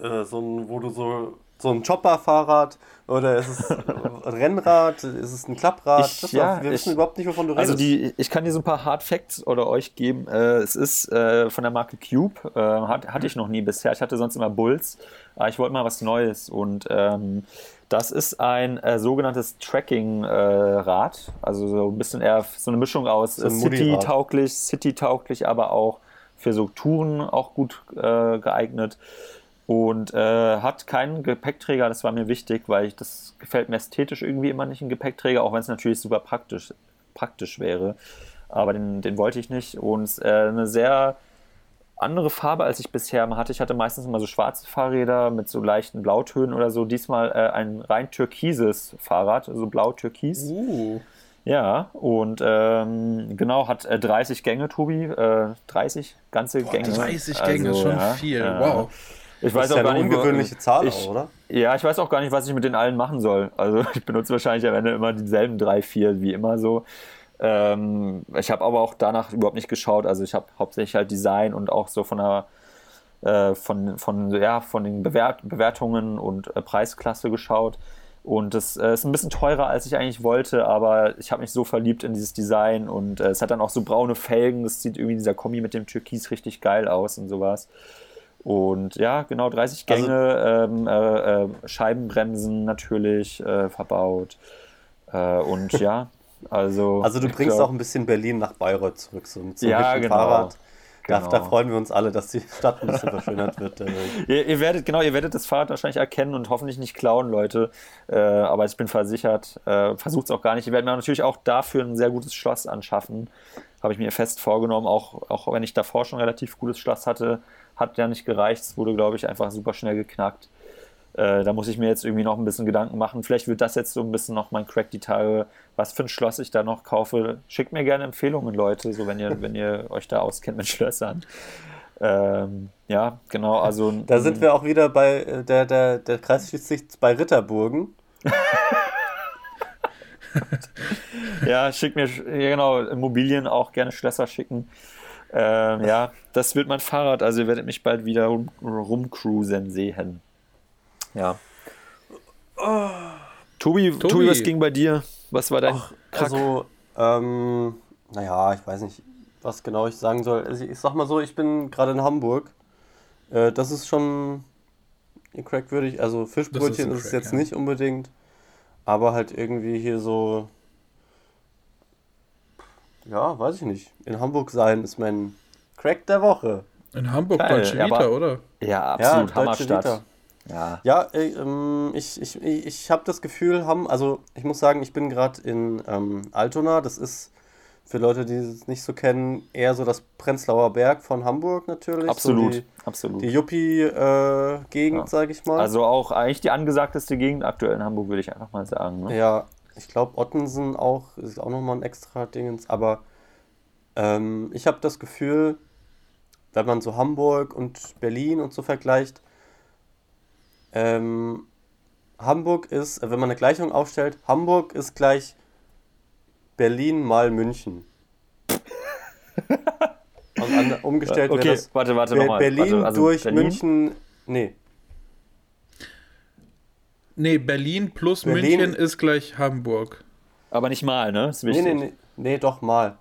S3: äh, so ein, wo du so so ein Chopper-Fahrrad oder ist es ein Rennrad? Ist es ein Klapprad? Ich, ja, wir wissen
S1: überhaupt nicht, wovon du redest. Also die, ich kann dir so ein paar Hard Facts oder euch geben. Äh, es ist äh, von der Marke Cube. Äh, hat, hatte ich noch nie bisher. Ich hatte sonst immer Bulls. Aber ich wollte mal was Neues. Und ähm, das ist ein äh, sogenanntes Tracking-Rad. also so ein bisschen eher so eine Mischung aus so City-tauglich, City-tauglich, aber auch für so Touren auch gut äh, geeignet und äh, hat keinen Gepäckträger. Das war mir wichtig, weil ich das gefällt mir ästhetisch irgendwie immer nicht ein Gepäckträger, auch wenn es natürlich super praktisch, praktisch wäre. Aber den, den wollte ich nicht. Und äh, eine sehr andere Farbe, als ich bisher hatte. Ich hatte meistens immer so schwarze Fahrräder mit so leichten Blautönen oder so. Diesmal äh, ein rein türkises Fahrrad, also blau-türkis. Uh. Ja, und ähm, genau, hat äh, 30 Gänge, Tobi. Äh, 30 ganze Boah, Gänge. 30 Gänge, also, schon ja, viel. wow. Ich weiß auch ja gar eine nicht, ungewöhnliche Zahl, ich, oder? Ja, ich weiß auch gar nicht, was ich mit den allen machen soll. Also ich benutze wahrscheinlich am Ende immer dieselben drei, vier, wie immer so. Ähm, ich habe aber auch danach überhaupt nicht geschaut. Also ich habe hauptsächlich halt Design und auch so von der äh, von, von, ja, von den Bewert Bewertungen und äh, Preisklasse geschaut. Und das äh, ist ein bisschen teurer, als ich eigentlich wollte, aber ich habe mich so verliebt in dieses Design und äh, es hat dann auch so braune Felgen. Das sieht irgendwie dieser Kombi mit dem Türkis richtig geil aus und sowas. Und ja, genau 30 also Gänge, also, ähm, äh, äh, Scheibenbremsen natürlich äh, verbaut. Äh, und ja, also.
S3: Also du bringst glaub, auch ein bisschen Berlin nach Bayreuth zurück, so mit so einem ja, genau. Fahrrad. Genau. Da, da, freuen wir uns alle, dass die Stadt ein bisschen verschönert wird.
S1: Äh. ihr, ihr, werdet, genau, ihr werdet das Fahrrad wahrscheinlich erkennen und hoffentlich nicht klauen, Leute. Äh, aber ich bin versichert, versucht es auch gar nicht. Ihr werdet mir natürlich auch dafür ein sehr gutes Schloss anschaffen. Habe ich mir fest vorgenommen, auch, auch wenn ich davor schon ein relativ gutes Schloss hatte, hat ja nicht gereicht. Es wurde, glaube ich, einfach super schnell geknackt. Äh, da muss ich mir jetzt irgendwie noch ein bisschen Gedanken machen. Vielleicht wird das jetzt so ein bisschen noch mein Crack die Tage, was für ein Schloss ich da noch kaufe. Schickt mir gerne Empfehlungen, Leute, so wenn ihr, wenn ihr euch da auskennt mit Schlössern. Ähm, ja, genau, also.
S3: Da sind wir auch wieder bei äh, der, der, der Kreis schließt sich bei Ritterburgen.
S1: ja, schickt mir, ja genau, Immobilien auch gerne Schlösser schicken. Ähm, ja, das wird mein Fahrrad, also ihr werdet mich bald wieder rum, rumcruisen sehen. Ja. Oh. Tobi, Tobi, Tobi, was ging bei dir? Was war dein Ach,
S3: Also, ähm, naja, ich weiß nicht, was genau ich sagen soll. Also ich sag mal so, ich bin gerade in Hamburg. Äh, das ist schon crackwürdig. Also Fischbrötchen ist, ist, es jetzt ja. nicht unbedingt. Aber halt irgendwie hier so. Ja, weiß ich nicht. In Hamburg sein ist mein Crack der Woche.
S2: In Hamburg Geil, Deutsche Vita, oder?
S1: Ja, absolut. Ja, Hammerstadt. Vita.
S3: Ja, ja äh, ähm, ich, ich, ich habe das Gefühl, haben, also ich muss sagen, ich bin gerade in ähm, Altona. Das ist für Leute, die es nicht so kennen, eher so das Prenzlauer Berg von Hamburg natürlich.
S1: Absolut,
S3: so die,
S1: absolut.
S3: Die Yuppie-Gegend, äh, ja. sage ich mal.
S1: Also auch eigentlich die angesagteste Gegend aktuell in Hamburg, würde ich einfach mal sagen. Ne?
S3: Ja, ich glaube Ottensen auch, ist auch nochmal ein extra Dingens, aber ähm, ich habe das Gefühl, wenn man so Hamburg und Berlin und so vergleicht, ähm, Hamburg ist, wenn man eine Gleichung aufstellt, Hamburg ist gleich Berlin mal München. Und an, umgestellt
S1: okay, wäre das warte, warte, Be
S3: Berlin
S1: warte,
S3: also durch Berlin? München. Nee.
S2: Nee, Berlin plus Berlin München ist gleich Hamburg.
S1: Aber nicht mal, ne?
S3: Ist wichtig. Nee, nee, nee, nee doch mal.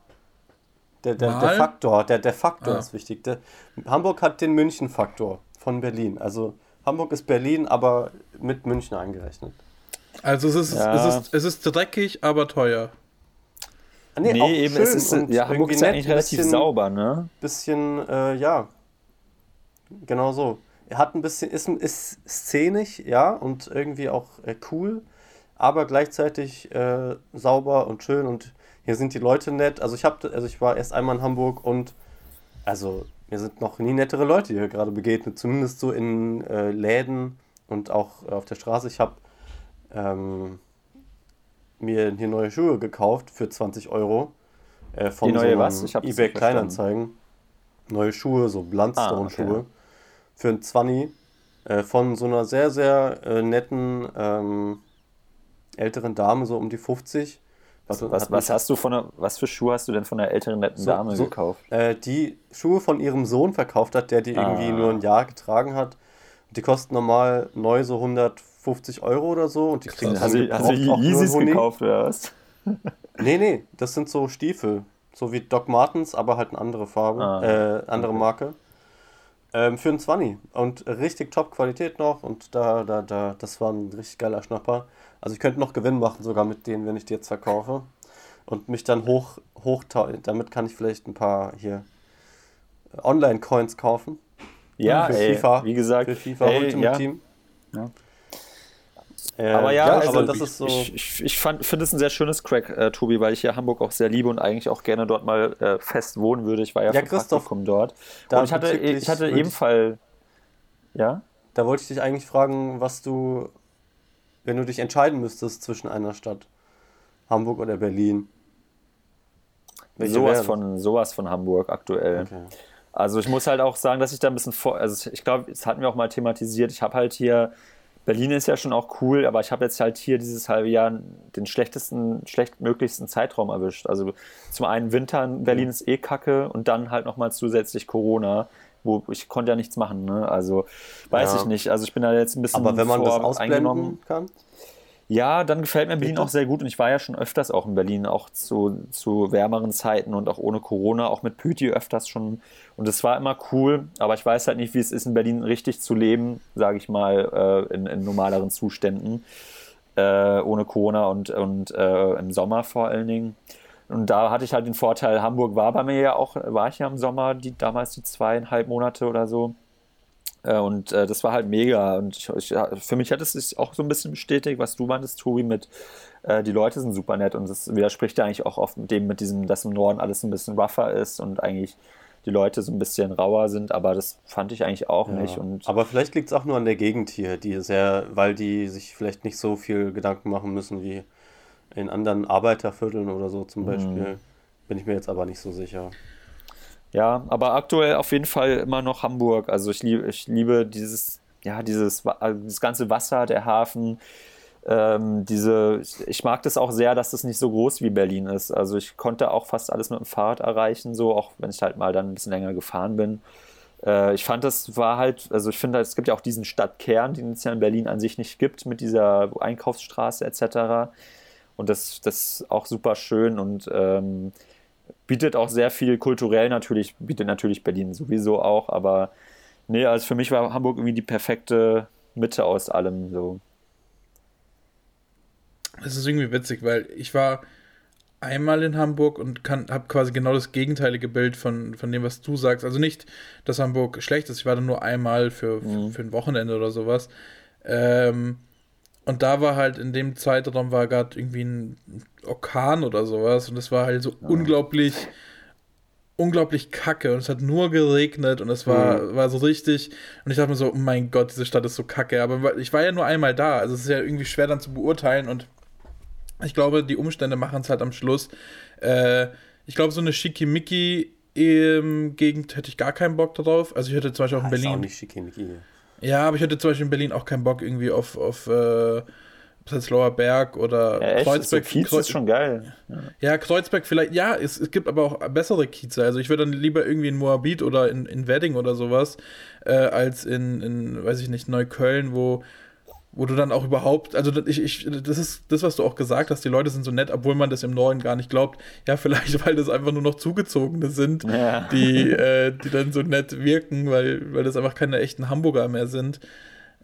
S3: Der, der, der Faktor, der, der Faktor ah. ist wichtig. Der, Hamburg hat den München-Faktor von Berlin. Also Hamburg ist Berlin, aber mit München eingerechnet.
S2: Also es ist, ja. es ist, es ist dreckig, aber teuer.
S1: Ah, nee, nee eben, es ist, ja, Hamburg ist ja eigentlich relativ bisschen, sauber, ne?
S3: Bisschen, äh, ja, genau so. Er hat ein bisschen, ist, ist szenisch, ja, und irgendwie auch äh, cool, aber gleichzeitig äh, sauber und schön und hier sind die Leute nett. Also ich habe, also ich war erst einmal in Hamburg und also mir sind noch nie nettere Leute hier gerade begegnet, zumindest so in äh, Läden und auch auf der Straße. Ich habe ähm, mir hier neue Schuhe gekauft für 20 Euro. Äh, von
S1: Die neue so was? Ich
S3: eBay Kleinanzeigen. Neue Schuhe, so Blundstone-Schuhe. Ah, okay. Für ein 20 äh, von so einer sehr, sehr äh, netten ähm, älteren Dame, so um die 50.
S1: Was, was, was hast du von einer, was für Schuhe hast du denn von einer älteren netten so, Dame so, gekauft?
S3: Äh, die Schuhe von ihrem Sohn verkauft hat, der die ah. irgendwie nur ein Jahr getragen hat. Die kosten normal neu so 150 Euro oder so und die kriegen
S1: du, hast du Yeezys gekauft oder was?
S3: nee, nee, das sind so Stiefel. So wie Doc Martens, aber halt eine andere Farbe, ah, äh, andere okay. Marke. Ähm, für ein 20 und richtig top Qualität noch und da, da, da, das war ein richtig geiler Schnapper. Also ich könnte noch Gewinn machen, sogar mit denen, wenn ich die jetzt verkaufe. Und mich dann hoch, hoch damit kann ich vielleicht ein paar hier Online-Coins kaufen.
S1: Ja, für ey, FIFA,
S3: wie gesagt,
S1: für
S3: FIFA ey, Ultimate ja. Team.
S1: Ja. Äh, aber ja, ja also aber das ist so. Ich, ich, finde es ein sehr schönes Crack, äh, Tobi, weil ich ja Hamburg auch sehr liebe und eigentlich auch gerne dort mal äh, fest wohnen würde. Ich war ja,
S3: ja Christoph,
S1: dort. Und ich hatte, ich hatte ebenfalls. Ja?
S3: Da wollte ich dich eigentlich fragen, was du wenn du dich entscheiden müsstest zwischen einer Stadt, Hamburg oder Berlin?
S1: sowas von, sowas von Hamburg aktuell. Okay. Also ich muss halt auch sagen, dass ich da ein bisschen vor, also ich glaube, das hatten wir auch mal thematisiert. Ich habe halt hier, Berlin ist ja schon auch cool, aber ich habe jetzt halt hier dieses halbe Jahr den schlechtesten, schlechtmöglichsten Zeitraum erwischt. Also zum einen Winter in Berlin ist eh kacke und dann halt nochmal zusätzlich Corona wo ich konnte ja nichts machen. Ne? Also weiß ja. ich nicht. Also ich bin da jetzt ein bisschen
S3: Aber wenn man das ausblenden kann?
S1: Ja, dann gefällt mir Berlin auch sehr gut und ich war ja schon öfters auch in Berlin, auch zu, zu wärmeren Zeiten und auch ohne Corona, auch mit Püti öfters schon. Und es war immer cool, aber ich weiß halt nicht, wie es ist, in Berlin richtig zu leben, sage ich mal, äh, in, in, normaleren Zuständen, äh, ohne Corona und, und äh, im Sommer vor allen Dingen. Und da hatte ich halt den Vorteil, Hamburg war bei mir ja auch, war ich ja im Sommer, die, damals die zweieinhalb Monate oder so. Äh, und äh, das war halt mega. Und ich, ich, für mich hat es sich auch so ein bisschen bestätigt, was du meintest, Tobi, mit äh, die Leute sind super nett. Und das widerspricht ja eigentlich auch oft mit dem, mit diesem, dass im Norden alles ein bisschen rougher ist und eigentlich die Leute so ein bisschen rauer sind, aber das fand ich eigentlich auch ja. nicht. Und
S3: aber vielleicht liegt es auch nur an der Gegend hier, die sehr, weil die sich vielleicht nicht so viel Gedanken machen müssen wie in anderen Arbeitervierteln oder so zum mhm. Beispiel. Bin ich mir jetzt aber nicht so sicher.
S1: Ja, aber aktuell auf jeden Fall immer noch Hamburg. Also ich liebe, ich liebe dieses, ja, dieses, also dieses ganze Wasser, der Hafen. Ähm, diese, ich mag das auch sehr, dass das nicht so groß wie Berlin ist. Also ich konnte auch fast alles mit dem Fahrrad erreichen, so, auch wenn ich halt mal dann ein bisschen länger gefahren bin. Äh, ich fand, das war halt, also ich finde, es gibt ja auch diesen Stadtkern, den es ja in Berlin an sich nicht gibt, mit dieser Einkaufsstraße etc. Und das, das ist auch super schön und ähm, bietet auch sehr viel kulturell natürlich, bietet natürlich Berlin sowieso auch, aber nee, also für mich war Hamburg irgendwie die perfekte Mitte aus allem so.
S2: Das ist irgendwie witzig, weil ich war einmal in Hamburg und habe quasi genau das gegenteilige Bild von, von dem, was du sagst. Also nicht, dass Hamburg schlecht ist, ich war da nur einmal für, mhm. für, für ein Wochenende oder sowas. Ähm, und da war halt in dem Zeitraum war gerade irgendwie ein Orkan oder sowas und es war halt so ja. unglaublich unglaublich kacke und es hat nur geregnet und es war, mhm. war so richtig und ich dachte mir so, oh mein Gott, diese Stadt ist so kacke, aber ich war ja nur einmal da, also es ist ja irgendwie schwer dann zu beurteilen und ich glaube, die Umstände machen es halt am Schluss. Äh, ich glaube, so eine Schickimicki-Gegend hätte ich gar keinen Bock drauf. Also ich hätte zum Beispiel auch in Berlin. Ist auch nicht Schickimicki. Ja, aber ich hätte zum Beispiel in Berlin auch keinen Bock irgendwie auf, auf äh, Prenzlauer Berg oder ja, Kreuzberg. So Kiez Kreuz ist schon geil. Ja. ja. Kreuzberg vielleicht. Ja, es, es gibt aber auch bessere Kieze. Also ich würde dann lieber irgendwie in Moabit oder in, in Wedding oder sowas, äh, als in, in, weiß ich nicht, Neukölln, wo wo du dann auch überhaupt, also ich, ich, das ist das, was du auch gesagt hast, die Leute sind so nett, obwohl man das im Norden gar nicht glaubt. Ja, vielleicht, weil das einfach nur noch Zugezogene sind, ja. die, äh, die dann so nett wirken, weil, weil das einfach keine echten Hamburger mehr sind.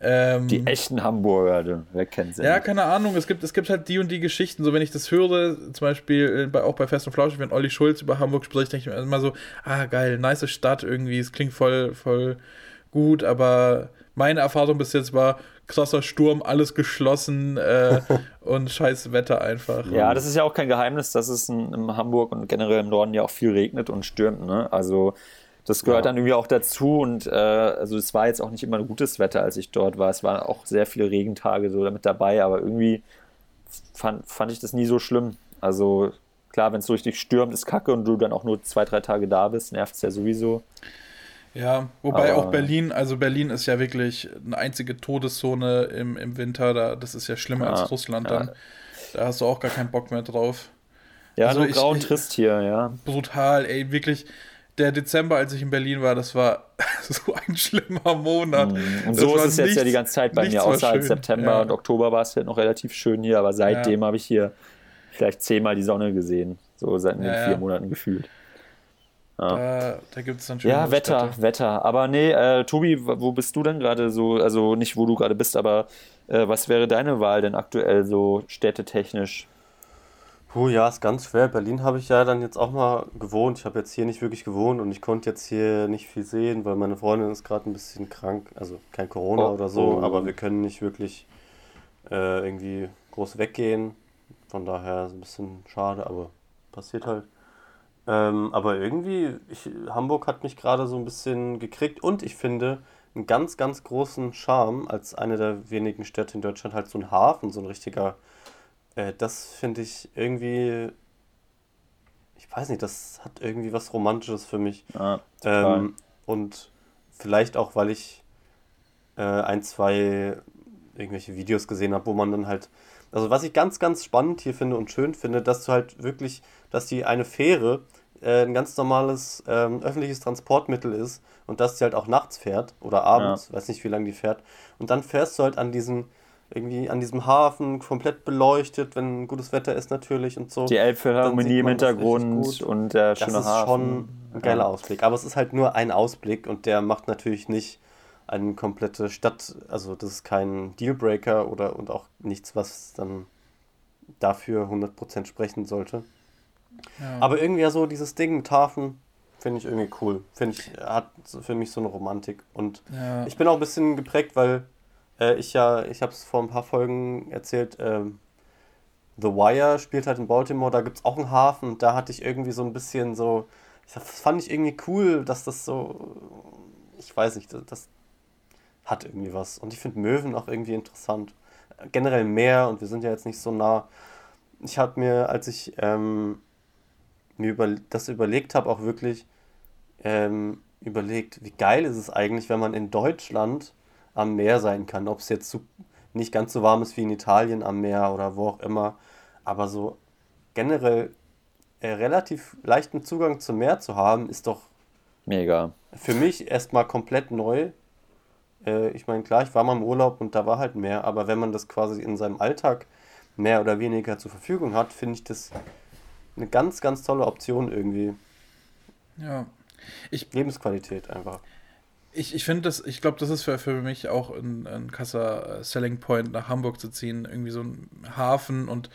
S1: Ähm, die echten Hamburger, wer kennt sie?
S2: Ja, nicht? keine Ahnung, es gibt, es gibt halt die und die Geschichten, so wenn ich das höre, zum Beispiel bei, auch bei Fest und Flauschig, wenn Olli Schulz über Hamburg spricht, denke ich mir immer so, ah geil, nice Stadt irgendwie, es klingt voll, voll gut, aber meine Erfahrung bis jetzt war, krasser Sturm, alles geschlossen äh, und scheiß Wetter einfach.
S1: Ja, das ist ja auch kein Geheimnis, dass es in, in, Hamburg und generell im Norden ja auch viel regnet und stürmt. Ne? Also das gehört ja. dann irgendwie auch dazu und äh, also es war jetzt auch nicht immer ein gutes Wetter, als ich dort war. Es waren auch sehr viele Regentage so damit dabei, aber irgendwie fand, fand ich das nie so schlimm. Also klar, wenn es so richtig stürmt, ist kacke und du dann auch nur zwei, drei Tage da bist, nervt es ja sowieso.
S2: Ja, wobei Aber auch Berlin, also Berlin ist ja wirklich eine einzige Todeszone im, im Winter, da, das ist ja schlimmer ja, als Russland ja. dann. Da hast du auch gar keinen Bock mehr drauf.
S1: Ja, also nur grau und trist hier, ja.
S2: Brutal, ey, wirklich. Der Dezember, als ich in Berlin war, das war so ein schlimmer Monat.
S1: Mm, und so ist es jetzt ja die ganze Zeit bei mir, außer als September ja. und Oktober war es halt noch relativ schön hier, aber seitdem habe ich hier vielleicht zehnmal die Sonne gesehen, so seit den vier Monaten gefühlt.
S2: Ja. Da, da gibt es dann
S1: schon. Ja, Wetter, Städte. Wetter. Aber nee, äh, Tobi, wo bist du denn gerade so? Also nicht, wo du gerade bist, aber äh, was wäre deine Wahl denn aktuell so städtetechnisch?
S3: Puh, ja, ist ganz schwer. Berlin habe ich ja dann jetzt auch mal gewohnt. Ich habe jetzt hier nicht wirklich gewohnt und ich konnte jetzt hier nicht viel sehen, weil meine Freundin ist gerade ein bisschen krank. Also kein Corona oh, oder so, oh. aber wir können nicht wirklich äh, irgendwie groß weggehen. Von daher ist ein bisschen schade, aber passiert halt. Ähm, aber irgendwie, ich, Hamburg hat mich gerade so ein bisschen gekriegt und ich finde einen ganz, ganz großen Charme als eine der wenigen Städte in Deutschland halt so ein Hafen, so ein richtiger. Äh, das finde ich irgendwie. Ich weiß nicht, das hat irgendwie was Romantisches für mich. Ja, ähm, und vielleicht auch, weil ich äh, ein, zwei irgendwelche Videos gesehen habe, wo man dann halt. Also was ich ganz, ganz spannend hier finde und schön finde, dass du halt wirklich dass die eine Fähre äh, ein ganz normales ähm, öffentliches Transportmittel ist und dass die halt auch nachts fährt oder abends, ja. weiß nicht wie lange die fährt. Und dann fährst du halt an diesem irgendwie an diesem Hafen komplett beleuchtet, wenn gutes Wetter ist natürlich und so.
S1: Die Elbphilharmonie im Hintergrund und der schöne
S3: das ist
S1: Hafen.
S3: schon ein geiler ja. Ausblick. Aber es ist halt nur ein Ausblick und der macht natürlich nicht eine komplette Stadt, also das ist kein Dealbreaker oder und auch nichts, was dann dafür 100% sprechen sollte. Ja. Aber irgendwie ja so dieses Ding mit Hafen finde ich irgendwie cool. Finde ich, hat für mich so eine Romantik. Und ja. ich bin auch ein bisschen geprägt, weil äh, ich ja, ich habe es vor ein paar Folgen erzählt, ähm, The Wire spielt halt in Baltimore, da gibt es auch einen Hafen. Da hatte ich irgendwie so ein bisschen so, das fand ich irgendwie cool, dass das so, ich weiß nicht, das, das hat irgendwie was. Und ich finde Möwen auch irgendwie interessant. Generell Meer und wir sind ja jetzt nicht so nah. Ich habe mir, als ich ähm, mir über, das überlegt habe, auch wirklich ähm, überlegt, wie geil ist es eigentlich, wenn man in Deutschland am Meer sein kann. Ob es jetzt so nicht ganz so warm ist wie in Italien am Meer oder wo auch immer, aber so generell äh, relativ leichten Zugang zum Meer zu haben, ist doch
S1: mega.
S3: Für mich erstmal komplett neu. Äh, ich meine, klar, ich war mal im Urlaub und da war halt Meer, aber wenn man das quasi in seinem Alltag mehr oder weniger zur Verfügung hat, finde ich das eine ganz, ganz tolle Option irgendwie.
S2: Ja.
S3: Ich, Lebensqualität einfach.
S2: Ich, ich finde das, ich glaube, das ist für, für mich auch ein, ein krasser äh, Selling Point, nach Hamburg zu ziehen. Irgendwie so ein Hafen und,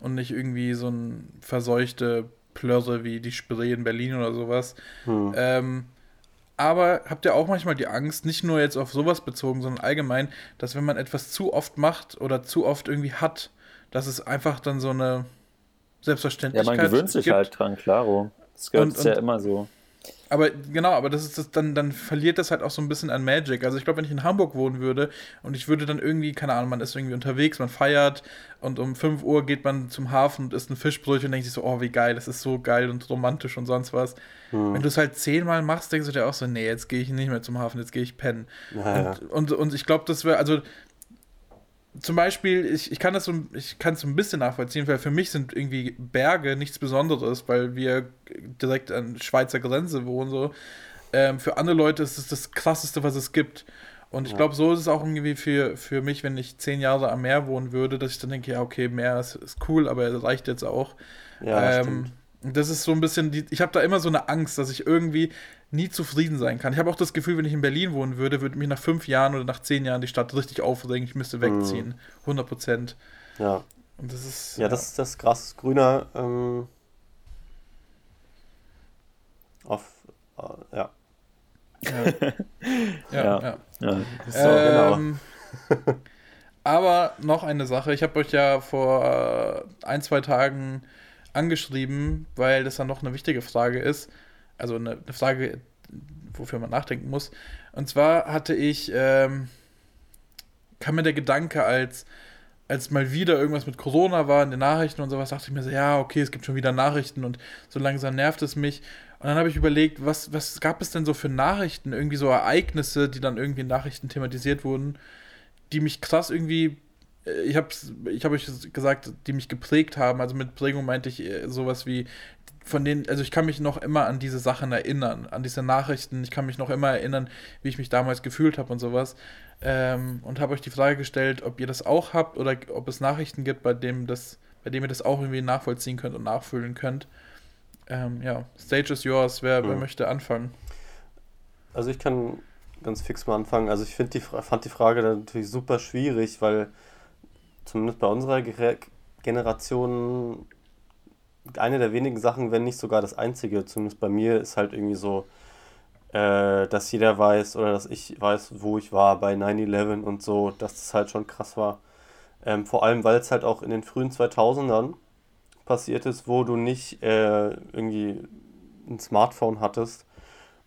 S2: und nicht irgendwie so ein verseuchte Plörre wie die Spree in Berlin oder sowas. Hm. Ähm, aber habt ihr auch manchmal die Angst, nicht nur jetzt auf sowas bezogen, sondern allgemein, dass wenn man etwas zu oft macht oder zu oft irgendwie hat, dass es einfach dann so eine Selbstverständlichkeit
S1: Ja, man gewöhnt sich gibt. halt dran, klaro. Das gehört und, und, ja immer so.
S2: Aber genau, aber das ist das, dann, dann verliert das halt auch so ein bisschen an Magic. Also ich glaube, wenn ich in Hamburg wohnen würde und ich würde dann irgendwie, keine Ahnung, man ist irgendwie unterwegs, man feiert und um 5 Uhr geht man zum Hafen und isst ein Fischbrötchen und denkt sich so, oh, wie geil, das ist so geil und romantisch und sonst was. Hm. Wenn du es halt zehnmal machst, denkst du dir auch so, nee, jetzt gehe ich nicht mehr zum Hafen, jetzt gehe ich pennen. Ja, und, und, und ich glaube, das wäre, also zum Beispiel, ich, ich kann das so, ich kann es so ein bisschen nachvollziehen, weil für mich sind irgendwie Berge nichts Besonderes, weil wir direkt an Schweizer Grenze wohnen. So. Ähm, für andere Leute ist es das krasseste, was es gibt. Und ich glaube, so ist es auch irgendwie für, für mich, wenn ich zehn Jahre am Meer wohnen würde, dass ich dann denke, ja, okay, Meer ist, ist cool, aber es reicht jetzt auch. Ja, ähm, das ist so ein bisschen, die, ich habe da immer so eine Angst, dass ich irgendwie nie zufrieden sein kann. Ich habe auch das Gefühl, wenn ich in Berlin wohnen würde, würde mich nach fünf Jahren oder nach zehn Jahren die Stadt richtig aufregen, ich müsste wegziehen. 100 Prozent.
S3: Ja.
S2: Und das ist.
S3: Ja, ja, das ist das krass grüner. Ähm, auf. Äh, ja.
S2: Ja. ja, ja. ja. So, genau. ähm, genau. aber noch eine Sache. Ich habe euch ja vor äh, ein, zwei Tagen angeschrieben, weil das dann noch eine wichtige Frage ist also eine, eine Frage, wofür man nachdenken muss. Und zwar hatte ich, ähm, kam mir der Gedanke, als, als mal wieder irgendwas mit Corona war in den Nachrichten und sowas, dachte ich mir so, ja, okay, es gibt schon wieder Nachrichten und so langsam nervt es mich. Und dann habe ich überlegt, was, was gab es denn so für Nachrichten, irgendwie so Ereignisse, die dann irgendwie in Nachrichten thematisiert wurden, die mich krass irgendwie äh, ich habe ich hab euch gesagt, die mich geprägt haben. Also mit Prägung meinte ich äh, sowas wie von denen, also ich kann mich noch immer an diese Sachen erinnern, an diese Nachrichten. Ich kann mich noch immer erinnern, wie ich mich damals gefühlt habe und sowas. Ähm, und habe euch die Frage gestellt, ob ihr das auch habt oder ob es Nachrichten gibt, bei dem das, bei dem ihr das auch irgendwie nachvollziehen könnt und nachfühlen könnt. Ähm, ja, Stage is yours. Wer, mhm. wer möchte anfangen?
S3: Also ich kann ganz fix mal anfangen. Also ich die, fand die Frage natürlich super schwierig, weil zumindest bei unserer Generation eine der wenigen Sachen, wenn nicht sogar das einzige, zumindest bei mir, ist halt irgendwie so, äh, dass jeder weiß oder dass ich weiß, wo ich war bei 9-11 und so, dass das halt schon krass war. Ähm, vor allem, weil es halt auch in den frühen 2000ern passiert ist, wo du nicht äh, irgendwie ein Smartphone hattest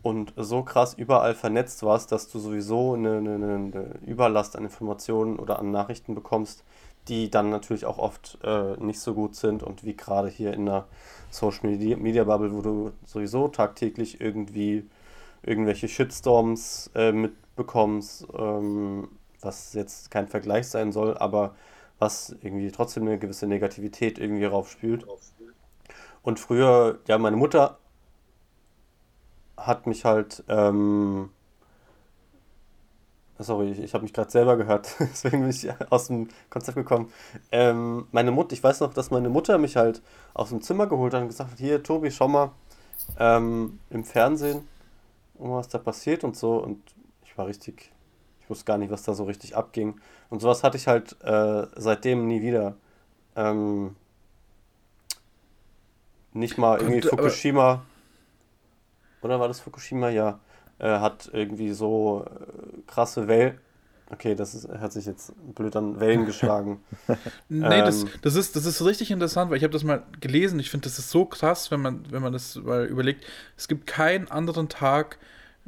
S3: und so krass überall vernetzt warst, dass du sowieso eine, eine, eine Überlast an Informationen oder an Nachrichten bekommst, die dann natürlich auch oft äh, nicht so gut sind und wie gerade hier in der Social Media, Media Bubble, wo du sowieso tagtäglich irgendwie irgendwelche Shitstorms äh, mitbekommst, ähm, was jetzt kein Vergleich sein soll, aber was irgendwie trotzdem eine gewisse Negativität irgendwie raufspült. Und früher, ja, meine Mutter hat mich halt ähm, Sorry, ich, ich habe mich gerade selber gehört, deswegen bin ich aus dem Konzept gekommen. Ähm, meine Mutter, ich weiß noch, dass meine Mutter mich halt aus dem Zimmer geholt hat und gesagt hat, hier Tobi, schau mal ähm, im Fernsehen, was da passiert und so. Und ich war richtig, ich wusste gar nicht, was da so richtig abging. Und sowas hatte ich halt äh, seitdem nie wieder. Ähm, nicht mal irgendwie Fukushima. Oder war das Fukushima? Ja. Äh, hat irgendwie so äh, krasse Wellen. Okay, das ist, hat sich jetzt blöd an Wellen geschlagen.
S2: nee, ähm, das, das, ist, das ist richtig interessant, weil ich habe das mal gelesen. Ich finde, das ist so krass, wenn man, wenn man das mal überlegt. Es gibt keinen anderen Tag,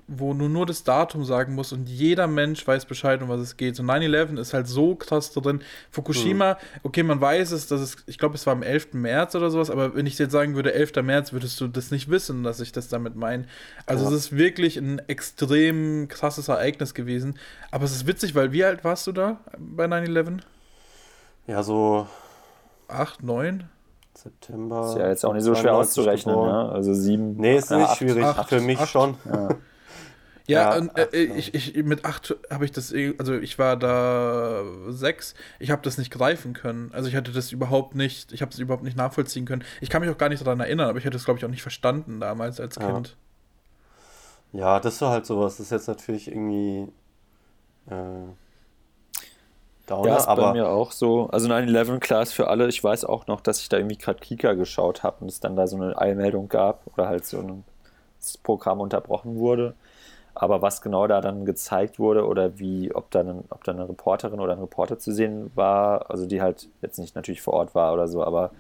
S2: wo du nur das Datum sagen musst und jeder Mensch weiß Bescheid, um was es geht. So 9-11 ist halt so krass drin. Fukushima, mhm. okay, man weiß es, dass es, ich glaube, es war am 11. März oder sowas, aber wenn ich jetzt sagen würde, 11. März, würdest du das nicht wissen, dass ich das damit meine. Also ja. es ist wirklich ein extrem krasses Ereignis gewesen. Aber es ist witzig, weil wie alt warst du da bei 9-11?
S3: Ja, so
S2: 8, 9?
S3: September.
S1: Ist ja jetzt auch nicht so schwer auszurechnen, ja? Also sieben.
S3: Nee, ist nicht acht, schwierig. Acht, Für mich acht. schon. Ja.
S2: Ja, ja und, äh, ich, ich, mit acht habe ich das, also ich war da sechs, ich habe das nicht greifen können. Also ich hatte das überhaupt nicht, ich habe es überhaupt nicht nachvollziehen können. Ich kann mich auch gar nicht daran erinnern, aber ich hätte es, glaube ich, auch nicht verstanden damals als Kind.
S3: Ja, das war halt sowas. Das ist jetzt natürlich irgendwie äh,
S1: Downer, ja, ist aber bei mir auch so. Also 9-11 klar ist für alle. Ich weiß auch noch, dass ich da irgendwie gerade Kika geschaut habe und es dann da so eine Eilmeldung gab oder halt so ein Programm unterbrochen wurde. Aber was genau da dann gezeigt wurde oder wie, ob da, eine, ob da eine Reporterin oder ein Reporter zu sehen war, also die halt jetzt nicht natürlich vor Ort war oder so, aber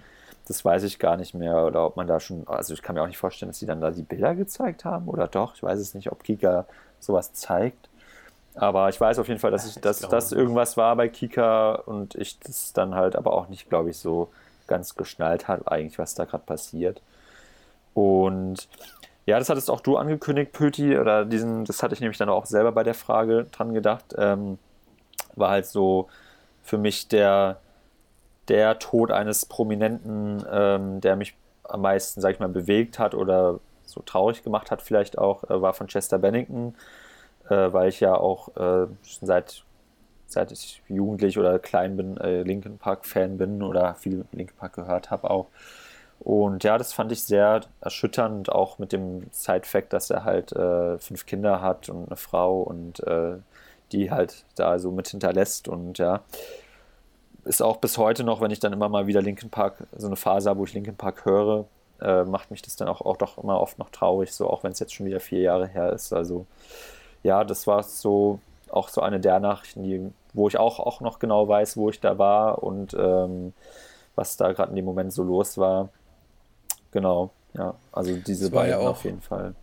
S1: das weiß ich gar nicht mehr. Oder ob man da schon, also ich kann mir auch nicht vorstellen, dass die dann da die Bilder gezeigt haben oder doch. Ich weiß es nicht, ob Kika sowas zeigt. Aber ich weiß auf jeden Fall, dass ich, dass das irgendwas war bei Kika und ich das dann halt aber auch nicht, glaube ich, so ganz geschnallt habe, eigentlich, was da gerade passiert. Und ja, das hattest auch du angekündigt, Pöti, oder diesen, das hatte ich nämlich dann auch selber bei der Frage dran gedacht, ähm, war halt so für mich der, der Tod eines Prominenten, ähm, der mich am meisten, sag ich mal, bewegt hat oder so traurig gemacht hat, vielleicht auch, äh, war von Chester Bennington, äh, weil ich ja auch äh, schon seit, seit ich jugendlich oder klein bin, äh, Linkin Park-Fan bin oder viel Linkin Park gehört habe auch. Und ja, das fand ich sehr erschütternd, auch mit dem Side-Fact, dass er halt äh, fünf Kinder hat und eine Frau und äh, die halt da so mit hinterlässt. Und ja, ist auch bis heute noch, wenn ich dann immer mal wieder Linkin Park, so eine Phase habe, wo ich Linkin Park höre, äh, macht mich das dann auch, auch doch immer oft noch traurig, so auch wenn es jetzt schon wieder vier Jahre her ist. Also ja, das war so auch so eine der Nachrichten, die, wo ich auch, auch noch genau weiß, wo ich da war und ähm, was da gerade in dem Moment so los war. Genau, ja. Also diese beiden ja auch, auf jeden Fall.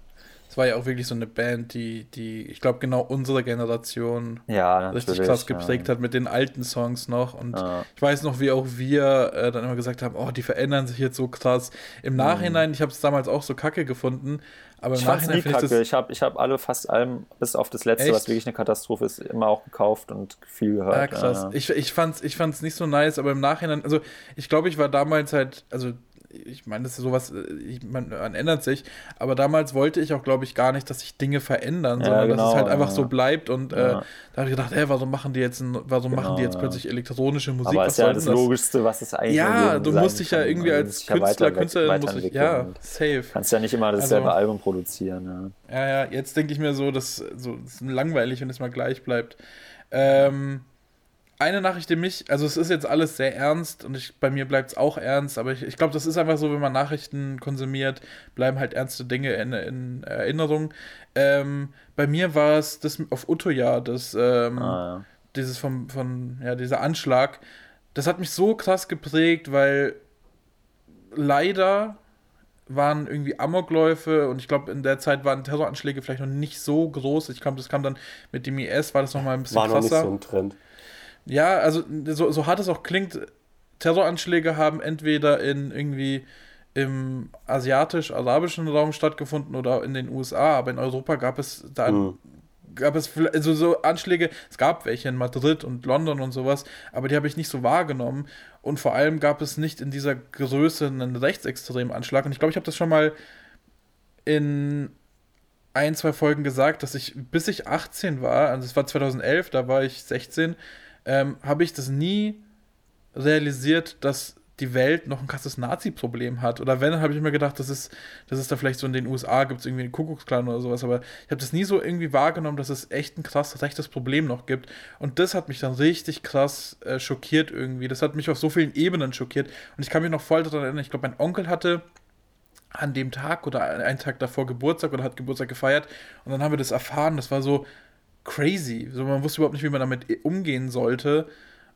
S2: Es war ja auch wirklich so eine Band, die, die ich glaube, genau unsere Generation
S1: ja,
S2: richtig krass geprägt ja. hat mit den alten Songs noch. Und ja. ich weiß noch, wie auch wir äh, dann immer gesagt haben, oh, die verändern sich jetzt so krass. Im Nachhinein, mhm. ich habe es damals auch so kacke gefunden, aber im
S1: ich Nachhinein nie kacke. Ich, ich habe ich hab alle, fast allem, bis auf das letzte, Echt? was wirklich eine Katastrophe ist, immer auch gekauft und viel gehört. Ja,
S2: krass. Ich, ich fand es ich fand's nicht so nice, aber im Nachhinein, also ich glaube, ich war damals halt, also ich meine, das ist sowas, äh, ich, man, man, ändert sich, aber damals wollte ich auch, glaube ich, gar nicht, dass sich Dinge verändern, ja, sondern genau, dass es halt ja. einfach so bleibt und äh, ja. da habe ich gedacht, ey, warum machen die jetzt, ein, warum genau, machen die jetzt plötzlich elektronische Musik?
S1: Aber ist ja das, das Logischste, was es eigentlich
S2: Ja, du musst dich ja irgendwie als Künstler, Künstlerin, musst dich, ja, safe.
S1: Kannst ja nicht immer dasselbe also, Album produzieren.
S2: Ja, ja, jetzt denke ich mir so, dass so, das ist langweilig, wenn es mal gleich bleibt. Ähm, eine Nachricht, die mich, also es ist jetzt alles sehr ernst und ich, bei mir bleibt es auch ernst, aber ich, ich glaube, das ist einfach so, wenn man Nachrichten konsumiert, bleiben halt ernste Dinge in, in Erinnerung. Ähm, bei mir war es das auf Uttoja, das, ähm, ah, ja. dieses vom, von, ja, dieser Anschlag, das hat mich so krass geprägt, weil leider waren irgendwie Amokläufe und ich glaube, in der Zeit waren Terroranschläge vielleicht noch nicht so groß. Ich glaube, das kam dann mit dem IS, war das nochmal ein bisschen war krasser. War noch nicht so ein Trend. Ja, also so, so hart es auch klingt, Terroranschläge haben entweder in irgendwie im asiatisch-arabischen Raum stattgefunden oder in den USA, aber in Europa gab es da mhm. gab es also so Anschläge, es gab welche in Madrid und London und sowas, aber die habe ich nicht so wahrgenommen und vor allem gab es nicht in dieser Größe einen rechtsextremen Anschlag und ich glaube, ich habe das schon mal in ein, zwei Folgen gesagt, dass ich bis ich 18 war, also es war 2011, da war ich 16, ähm, habe ich das nie realisiert, dass die Welt noch ein krasses Nazi-Problem hat. Oder wenn, habe ich mir gedacht, das ist, das ist da vielleicht so in den USA, gibt es irgendwie einen Kuckucksklan oder sowas, aber ich habe das nie so irgendwie wahrgenommen, dass es echt ein krass rechtes Problem noch gibt. Und das hat mich dann richtig krass äh, schockiert irgendwie. Das hat mich auf so vielen Ebenen schockiert. Und ich kann mich noch voll daran erinnern, ich glaube, mein Onkel hatte an dem Tag oder einen Tag davor Geburtstag oder hat Geburtstag gefeiert. Und dann haben wir das erfahren. Das war so crazy. So, man wusste überhaupt nicht, wie man damit umgehen sollte.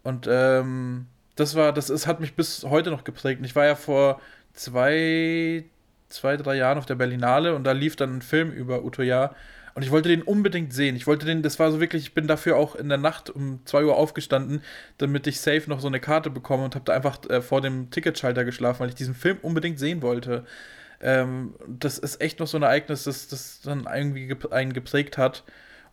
S2: Und ähm, das war, das ist, hat mich bis heute noch geprägt. Und ich war ja vor zwei, zwei, drei Jahren auf der Berlinale und da lief dann ein Film über Utoya. Und ich wollte den unbedingt sehen. Ich wollte den, das war so wirklich, ich bin dafür auch in der Nacht um 2 Uhr aufgestanden, damit ich safe noch so eine Karte bekomme und habe da einfach äh, vor dem Ticketschalter geschlafen, weil ich diesen Film unbedingt sehen wollte. Ähm, das ist echt noch so ein Ereignis, das, das dann irgendwie einen geprägt hat.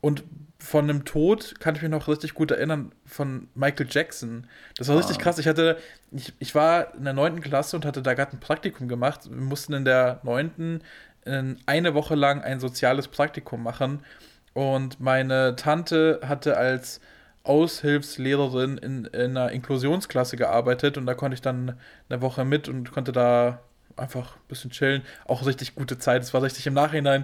S2: Und von einem Tod kann ich mich noch richtig gut erinnern von Michael Jackson. Das war ah. richtig krass. Ich hatte, ich, ich war in der neunten Klasse und hatte da gerade ein Praktikum gemacht. Wir mussten in der neunten eine Woche lang ein soziales Praktikum machen. Und meine Tante hatte als Aushilfslehrerin in, in einer Inklusionsklasse gearbeitet und da konnte ich dann eine Woche mit und konnte da einfach ein bisschen chillen. Auch richtig gute Zeit. Es war richtig im Nachhinein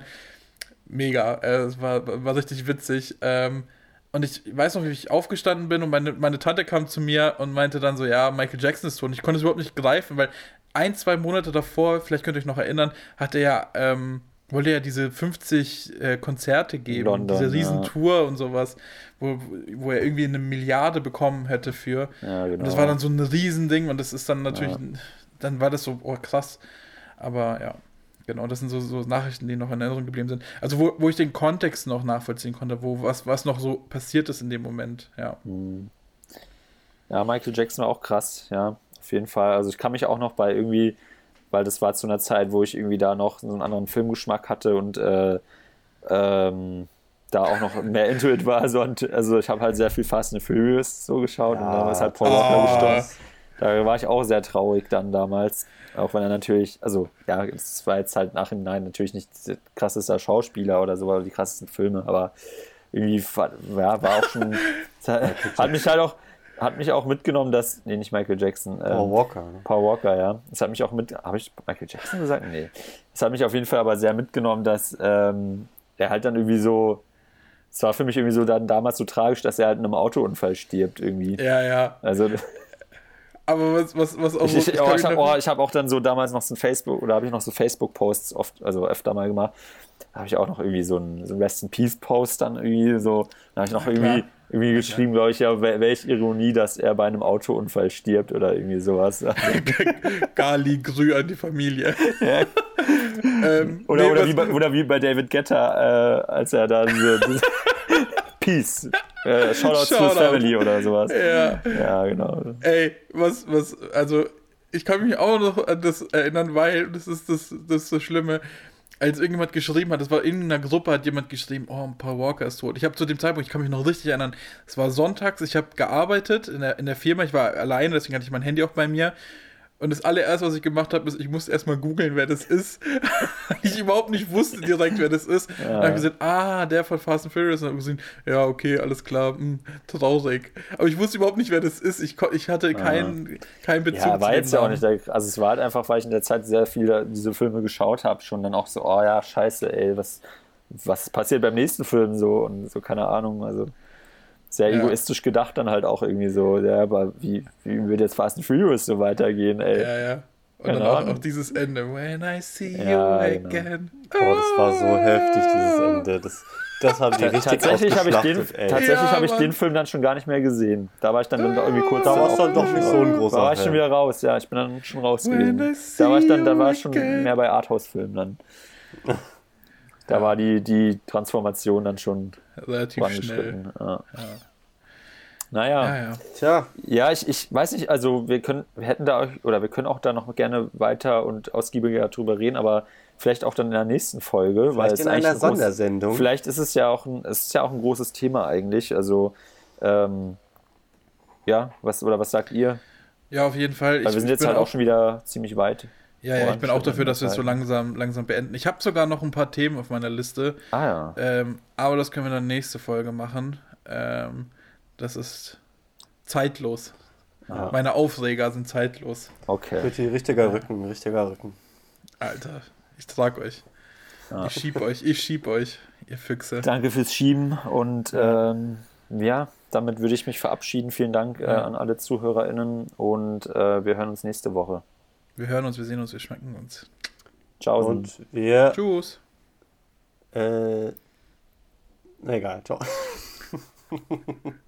S2: mega. Äh, es war, war richtig witzig. Ähm, und ich weiß noch, wie ich aufgestanden bin und meine, meine Tante kam zu mir und meinte dann so, ja, Michael Jackson ist tot. Und ich konnte es überhaupt nicht greifen, weil ein, zwei Monate davor, vielleicht könnt ihr euch noch erinnern, hat er ja, ähm, wollte ja diese 50 äh, Konzerte geben, London, diese Riesentour ja. und sowas, wo, wo er irgendwie eine Milliarde bekommen hätte für. Ja, genau. Und das war dann so ein Riesending und das ist dann natürlich, ja. dann war das so, oh krass. Aber ja, genau, das sind so, so Nachrichten, die noch in Erinnerung geblieben sind. Also wo, wo ich den Kontext noch nachvollziehen konnte, wo was, was noch so passiert ist in dem Moment, ja. Hm.
S1: Ja, Michael Jackson war auch krass, ja auf jeden Fall. Also ich kann mich auch noch bei irgendwie, weil das war zu einer Zeit, wo ich irgendwie da noch so einen anderen Filmgeschmack hatte und äh, ähm, da auch noch mehr into it war. Also, und, also ich habe halt sehr viel Fast and Furious so geschaut ja. und da ist halt Paul Walker oh. gestorben. Da war ich auch sehr traurig dann damals. Auch wenn er natürlich, also ja, es war jetzt halt nachhinein natürlich nicht der krasseste Schauspieler oder so, aber die krassesten Filme, aber irgendwie ja, war auch schon, hat mich halt auch, hat mich auch mitgenommen, dass, nee, nicht Michael Jackson. Ähm, Paul Walker. Ne? Paul Walker, ja. Das hat mich auch mit, habe ich Michael Jackson gesagt? Nee. Das hat mich auf jeden Fall aber sehr mitgenommen, dass ähm, er halt dann irgendwie so, es war für mich irgendwie so dann damals so tragisch, dass er halt in einem Autounfall stirbt irgendwie.
S2: Ja, ja.
S1: Also
S2: aber was, was, was auch
S1: Ich, ich, ich, ich habe oh, hab auch dann so damals noch so ein Facebook, oder habe ich noch so Facebook-Posts oft, also öfter mal gemacht. Da habe ich auch noch irgendwie so ein, so ein Rest in Peace-Post dann irgendwie so. Da habe ich noch ja, irgendwie klar irgendwie geschrieben, glaube ich, ja, welche Ironie, dass er bei einem Autounfall stirbt oder irgendwie sowas.
S2: Gali, Grü an die Familie.
S1: Ja. ähm, oder, nee, oder, wie bei, oder wie bei David Getter, äh, als er dann so, Peace. Äh, Shoutout Shout to Family oder sowas.
S2: Ja.
S1: ja, genau.
S2: Ey, was, was, also ich kann mich auch noch an das erinnern, weil das ist das, das, ist das Schlimme als irgendjemand geschrieben hat, das war in einer Gruppe, hat jemand geschrieben, oh, Paul Walker ist tot. Ich habe zu dem Zeitpunkt, ich kann mich noch richtig erinnern, es war sonntags, ich habe gearbeitet in der, in der Firma, ich war alleine, deswegen hatte ich mein Handy auch bei mir und das allererste, was ich gemacht habe, ist, ich musste erstmal googeln, wer das ist. ich überhaupt nicht wusste direkt, wer das ist. Ja. Dann habe ich gesagt, ah, der von Fast and Furious. Und dann habe ich gesehen, ja, okay, alles klar, hm, traurig. Aber ich wusste überhaupt nicht, wer das ist. Ich, ich hatte keinen, ja. keinen Bezug
S1: ja, war jetzt ja auch nicht. Also es war halt einfach, weil ich in der Zeit sehr viele diese Filme geschaut habe, schon dann auch so, oh ja, scheiße, ey, was, was passiert beim nächsten Film so und so, keine Ahnung. Also sehr ja. egoistisch gedacht dann halt auch irgendwie so, ja, aber wie, wie wird jetzt Fast and Furious so weitergehen, ey?
S2: Ja, ja. Und Keine dann auch, auch, dieses Ende, When I see ja, you genau. again.
S3: Boah, das war so heftig, dieses Ende. Das, das haben die richtig
S1: Tatsächlich habe ich, den, tatsächlich ja, hab ich den Film dann schon gar nicht mehr gesehen. Da war ich dann, dann irgendwie kurz.
S3: Da war es dann doch nicht so ein großer
S1: Da war ich schon wieder raus, ja. Ich bin dann schon raus gewesen. Da war ich dann, da war ich schon mehr bei Arthouse-Filmen dann. Da war die, die Transformation dann schon
S2: relativ schnell.
S1: Ja. ja. Naja.
S2: Ja, ja.
S1: Tja. Ja, ich, ich weiß nicht, also wir können, wir hätten da euch, oder wir können auch da noch gerne weiter und ausgiebiger drüber reden, aber vielleicht auch dann in der nächsten Folge.
S3: Vielleicht weil es in einer ein Sondersendung.
S1: Groß, vielleicht ist es ja auch ein, es ist ja auch ein großes Thema eigentlich. Also ähm, ja, was oder was sagt ihr?
S2: Ja, auf jeden Fall.
S1: Weil ich, wir sind jetzt halt auch schon wieder ziemlich weit.
S2: Ja, ja, ich bin auch dafür, dass wir es so langsam, langsam beenden. Ich habe sogar noch ein paar Themen auf meiner Liste.
S1: Ah ja.
S2: Ähm, aber das können wir dann nächste Folge machen. Ähm, das ist zeitlos. Ja. Meine Aufreger sind zeitlos.
S1: Okay.
S3: Richtig, richtiger Rücken, richtiger Rücken.
S2: Alter, ich trag euch. Ja. Ich schieb euch, ich schieb euch, ihr Füchse.
S1: Danke fürs Schieben und ähm, ja, damit würde ich mich verabschieden. Vielen Dank äh, an alle ZuhörerInnen und äh, wir hören uns nächste Woche.
S2: Wir hören uns, wir sehen uns, wir schmecken uns.
S1: Ciao.
S3: Und wir.
S2: Tschüss.
S3: Äh. Egal, ciao.